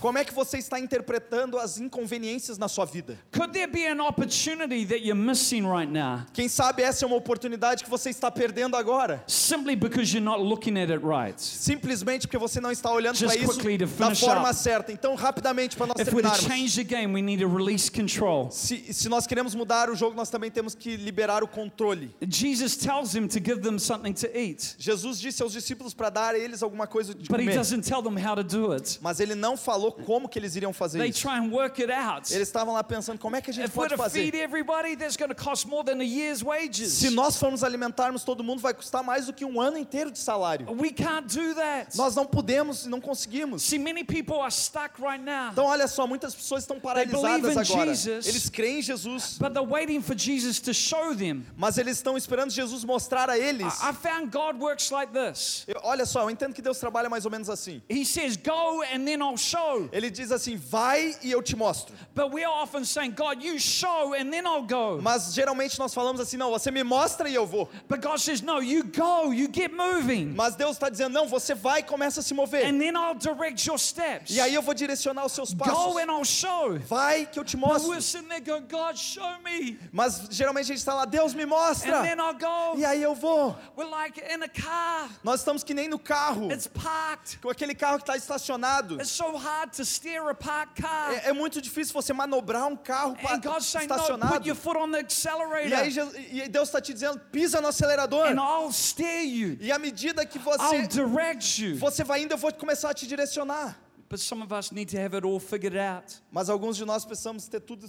Speaker 3: Como é que você está interpretando as inconveniências na sua vida?
Speaker 2: Could there be an opportunity that you're missing right now
Speaker 3: Quem sabe essa é uma oportunidade que você está perdendo agora?
Speaker 2: simply because you're not looking at it right?
Speaker 3: Simplesmente porque você não está olhando para isso da forma certa. Então, rapidamente, para nós
Speaker 2: If
Speaker 3: terminarmos.
Speaker 2: change the game, we need to release control.
Speaker 3: Se, se nós queremos mudar o jogo, nós também temos que liberar o controle.
Speaker 2: Jesus tells them to give them something to eat,
Speaker 3: Jesus disse aos discípulos para dar a eles alguma coisa de
Speaker 2: but he
Speaker 3: comer.
Speaker 2: doesn't tell them how to do it.
Speaker 3: Mas ele não falou como que eles iriam fazer
Speaker 2: They
Speaker 3: isso.
Speaker 2: try and work it out.
Speaker 3: Eles estavam lá pensando, como é que a gente
Speaker 2: If we're
Speaker 3: pode
Speaker 2: to feed
Speaker 3: fazer?
Speaker 2: everybody, that's going to cost more than a year's wages.
Speaker 3: Se nós formos alimentarmos todo mundo, vai custar mais do que um ano inteiro de salário.
Speaker 2: We can't do that.
Speaker 3: Nós não podemos e não conseguimos.
Speaker 2: See, many people are stuck right now,
Speaker 3: Então, olha só, muitas pessoas estão paralisadas
Speaker 2: believe in
Speaker 3: agora.
Speaker 2: Jesus.
Speaker 3: Eles creem em Jesus,
Speaker 2: but they're waiting for Jesus to show them.
Speaker 3: mas eles estão esperando Jesus mostrar a eles.
Speaker 2: I I found God works like this.
Speaker 3: Eu- Olha só, eu entendo que Deus trabalha mais ou menos assim.
Speaker 2: He says, Go and then I'll show.
Speaker 3: Ele diz assim: vai e eu te mostro.
Speaker 2: But we are often saying, God, you show and then I'll go.
Speaker 3: Mas geralmente nós falamos assim: não, você me mostra e eu vou.
Speaker 2: But God says, No, you go, you get moving.
Speaker 3: Mas Deus está dizendo: não, você vai e começa a se mover.
Speaker 2: And then I'll direct your steps.
Speaker 3: E aí eu vou direcionar os seus
Speaker 2: Go
Speaker 3: passos.
Speaker 2: and I'll show.
Speaker 3: Vai que eu te
Speaker 2: But
Speaker 3: mostro.
Speaker 2: we're sitting there going, God, show me.
Speaker 3: Mas geralmente a gente está lá: Deus me mostra.
Speaker 2: And then I'll go.
Speaker 3: E aí eu vou.
Speaker 2: We're like in a car.
Speaker 3: Nós estamos que nem no carro,
Speaker 2: It's parked.
Speaker 3: com aquele carro que está estacionado.
Speaker 2: It's so hard to steer a parked car.
Speaker 3: É, é muito difícil você manobrar um carro
Speaker 2: And God's saying, no, put
Speaker 3: estacionado.
Speaker 2: your foot on the
Speaker 3: E aí
Speaker 2: accelerator.
Speaker 3: E Deus está te dizendo: pisa no acelerador.
Speaker 2: And I'll steer you.
Speaker 3: E à medida que
Speaker 2: I'll
Speaker 3: você
Speaker 2: direct you.
Speaker 3: você vai indo, eu vou começar a te direcionar.
Speaker 2: But some of us need to have it all figured out.
Speaker 3: Mas alguns de nós precisamos ter tudo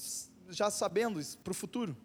Speaker 3: já sabendo para o futuro.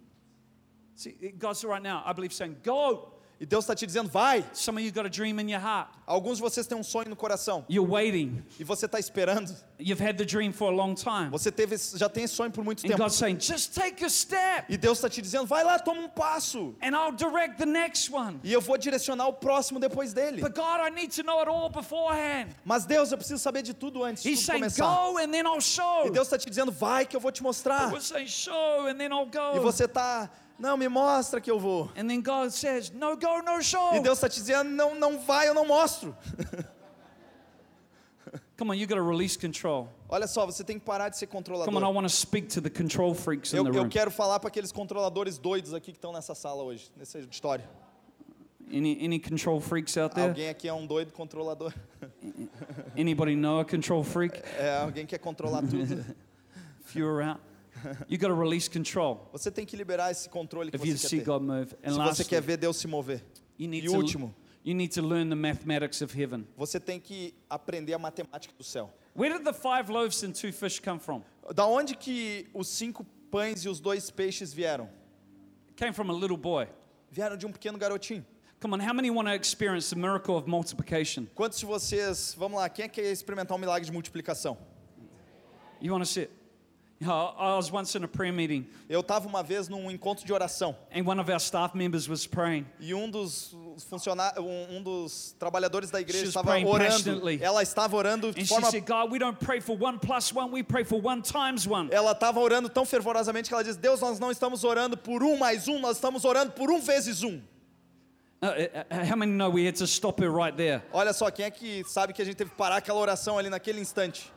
Speaker 2: See, God's right now, I believe, saying, Go.
Speaker 3: E Deus está te dizendo: vai.
Speaker 2: Some of you got a dream in your heart.
Speaker 3: Alguns de vocês têm um sonho no coração
Speaker 2: You're waiting.
Speaker 3: e você está esperando.
Speaker 2: You've had the dream for a long time.
Speaker 3: Você teve, já tem esse sonho por muito
Speaker 2: And
Speaker 3: tempo.
Speaker 2: God's saying, Just take a step.
Speaker 3: E Deus está te dizendo: vai lá, toma um passo.
Speaker 2: And I'll direct the next one.
Speaker 3: E eu vou direcionar o próximo depois dele.
Speaker 2: But God, I need to know it all beforehand.
Speaker 3: Mas Deus, eu preciso saber de tudo antes de
Speaker 2: He's
Speaker 3: tudo
Speaker 2: saying,
Speaker 3: começar.
Speaker 2: Go and then I'll show.
Speaker 3: E Deus está te dizendo: vai que eu vou te mostrar.
Speaker 2: We're saying, Show and then I'll
Speaker 3: E
Speaker 2: go.
Speaker 3: você está Não, me mostra que eu vou.
Speaker 2: And then God says, No, go, no, show.
Speaker 3: E Deus está te dizendo, não, não vai, eu não mostro. *laughs*
Speaker 2: Come on, you got to release control.
Speaker 3: Olha só, você tem que parar de ser
Speaker 2: Come on, I
Speaker 3: controlador.
Speaker 2: want to speak to the control freaks in
Speaker 3: Eu,
Speaker 2: the
Speaker 3: eu quero falar para aqueles controladores doidos aqui que estão nessa sala hoje, nesse auditório.
Speaker 2: Any, any control freaks out there?
Speaker 3: Alguém aqui é um doido controlador?
Speaker 2: Anybody know a control freak?
Speaker 3: É, alguém quer controlar tudo? *laughs*
Speaker 2: Few around. You got to release control
Speaker 3: Você tem que liberar esse controle que
Speaker 2: if you
Speaker 3: você quer ter.
Speaker 2: God move. And
Speaker 3: Se você
Speaker 2: lastly,
Speaker 3: quer ver Deus se mover.
Speaker 2: you need
Speaker 3: E
Speaker 2: to
Speaker 3: último,
Speaker 2: you need to learn the mathematics of heaven.
Speaker 3: você tem que aprender a matemática do céu.
Speaker 2: Where did the five loaves and two fish come from?
Speaker 3: Da onde que os cinco pães e os dois peixes vieram?
Speaker 2: Came from a little boy.
Speaker 3: Vieram de um pequeno garotinho.
Speaker 2: Come on, how many want to experience the miracle of multiplication?
Speaker 3: Quantos de vocês, vamos lá, quem é que quer experimentar um milagre de multiplicação?
Speaker 2: You want to see it? You know, I was once in a prayer meeting,
Speaker 3: Eu estava uma vez num encontro de oração
Speaker 2: and one of our staff members was praying.
Speaker 3: e um dos funcionários, um, um dos trabalhadores da igreja estava orando. Ela estava orando de
Speaker 2: And
Speaker 3: forma
Speaker 2: said, God, we don't pray for one plus one, we pray for one times one.
Speaker 3: ela estava orando tão fervorosamente que ela diz: Deus, nós não estamos orando por um mais um, nós estamos orando por um vezes um.
Speaker 2: How many know we had to stop her right there?
Speaker 3: Olha só, quem é que sabe que a gente teve que parar aquela oração ali naquele instante?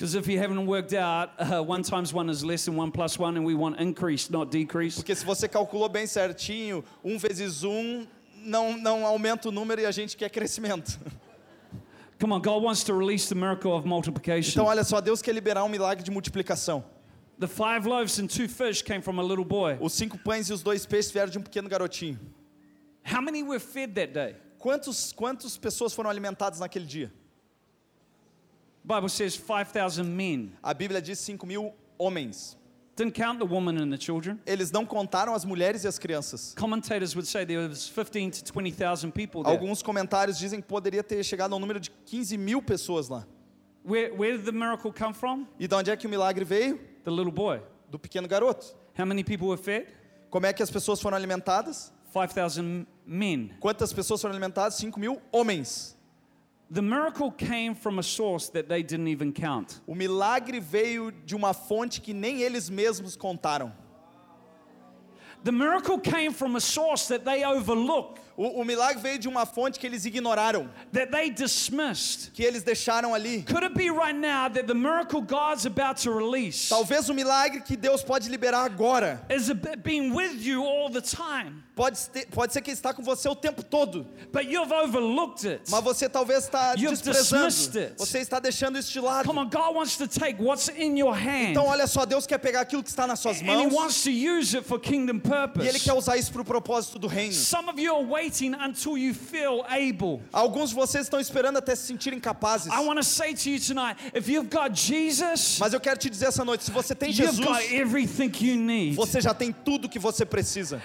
Speaker 2: Because if you haven't worked out, uh, one times one is less than one plus one, and we want increase, not decrease.
Speaker 3: Porque se você calculou bem certinho, um vezes um não, não aumenta o número e a gente quer crescimento. *laughs*
Speaker 2: Come on, God wants to release the miracle of multiplication.
Speaker 3: Então, olha só, Deus quer liberar um milagre de multiplicação.
Speaker 2: The five loaves and two fish came from a little boy.
Speaker 3: Os cinco pães e os dois peixes vieram de um pequeno garotinho.
Speaker 2: How many were fed that day?
Speaker 3: Quantos, quantas pessoas foram alimentadas naquele dia?
Speaker 2: Bible says 5,000 men.
Speaker 3: A Bíblia diz 5 mil homens.
Speaker 2: Didn't count the woman and the children.
Speaker 3: Eles não contaram as mulheres e as crianças.
Speaker 2: Commentators would say there was 15 to 20,000 people there.
Speaker 3: Alguns comentários dizem que poderia ter chegado a um número de 15 mil pessoas lá.
Speaker 2: Where, where did the miracle come from?
Speaker 3: E de onde é que o milagre veio?
Speaker 2: The little boy.
Speaker 3: Do pequeno garoto.
Speaker 2: How many people were fed?
Speaker 3: Como é que as pessoas foram alimentadas?
Speaker 2: 5,000 men.
Speaker 3: Quantas pessoas foram alimentadas? 5 mil homens. O milagre veio de uma fonte que nem eles mesmos contaram.
Speaker 2: The miracle came from a source that they overlooked,
Speaker 3: O, o milagre veio de uma fonte que eles ignoraram,
Speaker 2: that they dismissed.
Speaker 3: que eles deixaram ali.
Speaker 2: Could it be right now that the miracle God's about to release
Speaker 3: Talvez o milagre que Deus pode liberar agora
Speaker 2: is a bit being with you all the time,
Speaker 3: pode, ser- pode ser que está com você o tempo todo, mas você talvez está
Speaker 2: You've
Speaker 3: desprezando. Você está deixando isso de lado.
Speaker 2: Come on, God wants to take what's in your hand
Speaker 3: Então olha só, Deus quer pegar aquilo que está nas suas mãos
Speaker 2: wants to use it for kingdom
Speaker 3: e Ele quer usar isso para o propósito do reino.
Speaker 2: Some of you are waiting until you feel able.
Speaker 3: Alguns de vocês estão esperando até se sentirem capazes.
Speaker 2: I want to say to you tonight if you've got Jesus,
Speaker 3: Mas eu quero te dizer essa noite, se você tem
Speaker 2: you've
Speaker 3: Jesus,
Speaker 2: got everything you need.
Speaker 3: você já tem tudo que você precisa.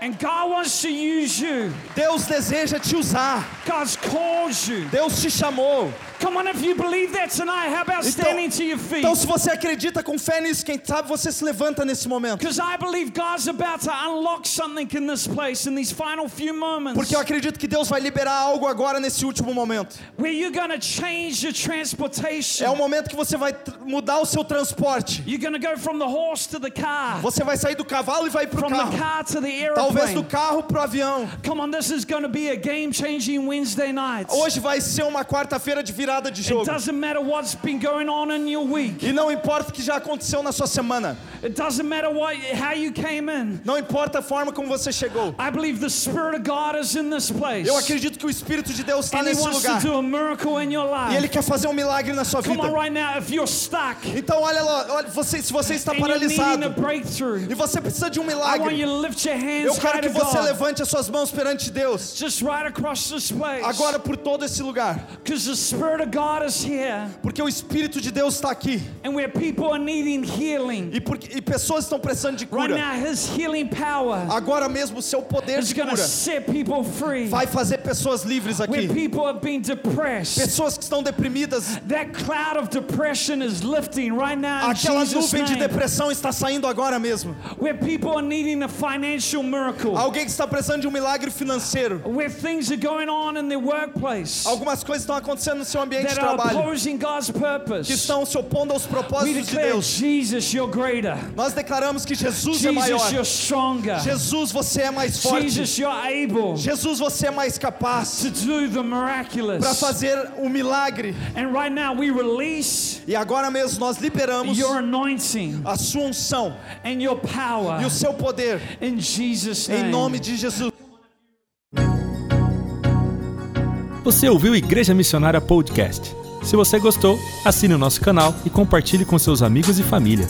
Speaker 2: And God wants to use you.
Speaker 3: Deus deseja te usar.
Speaker 2: God's called you.
Speaker 3: Deus te chamou.
Speaker 2: Come on, if you believe that tonight, how about standing to your feet?
Speaker 3: então se você acredita com fé nisso, quem sabe você se levanta nesse momento.
Speaker 2: Because I believe God's about to unlock something in this place in these final few moments
Speaker 3: Porque eu acredito que Deus vai liberar algo agora nesse último momento.
Speaker 2: where you're going to change your transportation.
Speaker 3: É o momento que você vai mudar o seu transporte.
Speaker 2: You're going to go from the horse to the car,
Speaker 3: Você vai sair do cavalo e vai pro
Speaker 2: from the
Speaker 3: carro. Talvez do carro pro avião.
Speaker 2: Come on, this is going to be a game changing Wednesday night.
Speaker 3: Hoje vai ser uma quarta-feira de virada de
Speaker 2: It
Speaker 3: jogo.
Speaker 2: doesn't matter what's been going on in your week.
Speaker 3: E não importa o que já aconteceu na sua semana.
Speaker 2: It doesn't matter what, how you came in.
Speaker 3: Não importa a forma como você chegou.
Speaker 2: I believe the Spirit of God is in this place.
Speaker 3: Eu acredito que o Espírito de Deus está nesse lugar.
Speaker 2: to do a miracle in your
Speaker 3: E Ele
Speaker 2: life.
Speaker 3: quer fazer um milagre na sua
Speaker 2: Come
Speaker 3: vida.
Speaker 2: on, right now, if you're stuck
Speaker 3: Então olha lá, olha, você, se você está paralisado
Speaker 2: breakthrough,
Speaker 3: e você precisa de um milagre,
Speaker 2: you
Speaker 3: eu quero que você levante as suas mãos perante Deus. Agora por todo esse lugar,
Speaker 2: Because the Spirit of God is here.
Speaker 3: porque o Espírito de Deus está aqui
Speaker 2: And where people are needing healing.
Speaker 3: e, porque, e pessoas estão precisando de cura.
Speaker 2: now, His healing power
Speaker 3: Agora mesmo o seu poder
Speaker 2: is
Speaker 3: de cura vai fazer pessoas livres aqui. Pessoas que estão deprimidas,
Speaker 2: That cloud of depression is lifting right now in
Speaker 3: aquela nuvem de depressão está saindo agora mesmo.
Speaker 2: Where people are needing a financial miracle. Miracle,
Speaker 3: Alguém que está precisando de um milagre financeiro.
Speaker 2: where things are going on in their workplace
Speaker 3: Algumas coisas estão acontecendo no seu ambiente de trabalho
Speaker 2: opposing God's
Speaker 3: que
Speaker 2: purpose.
Speaker 3: estão se opondo aos propósitos de Deus.
Speaker 2: Jesus, you're greater.
Speaker 3: Nós declaramos que Jesus é maior.
Speaker 2: Jesus, you're stronger.
Speaker 3: Jesus, você é mais forte.
Speaker 2: Jesus, you're able
Speaker 3: Jesus, você é mais capaz
Speaker 2: to do the
Speaker 3: para
Speaker 2: miraculous.
Speaker 3: fazer o milagre.
Speaker 2: And right now we release
Speaker 3: E agora mesmo nós liberamos
Speaker 2: your anointing
Speaker 3: a sua unção
Speaker 2: and your power
Speaker 3: e o seu poder
Speaker 2: in Jesus'
Speaker 3: em
Speaker 2: name.
Speaker 3: nome de Jesus.
Speaker 4: Você ouviu Igreja Missionária Podcast? Se você gostou, assine o nosso canal e compartilhe com seus amigos e família.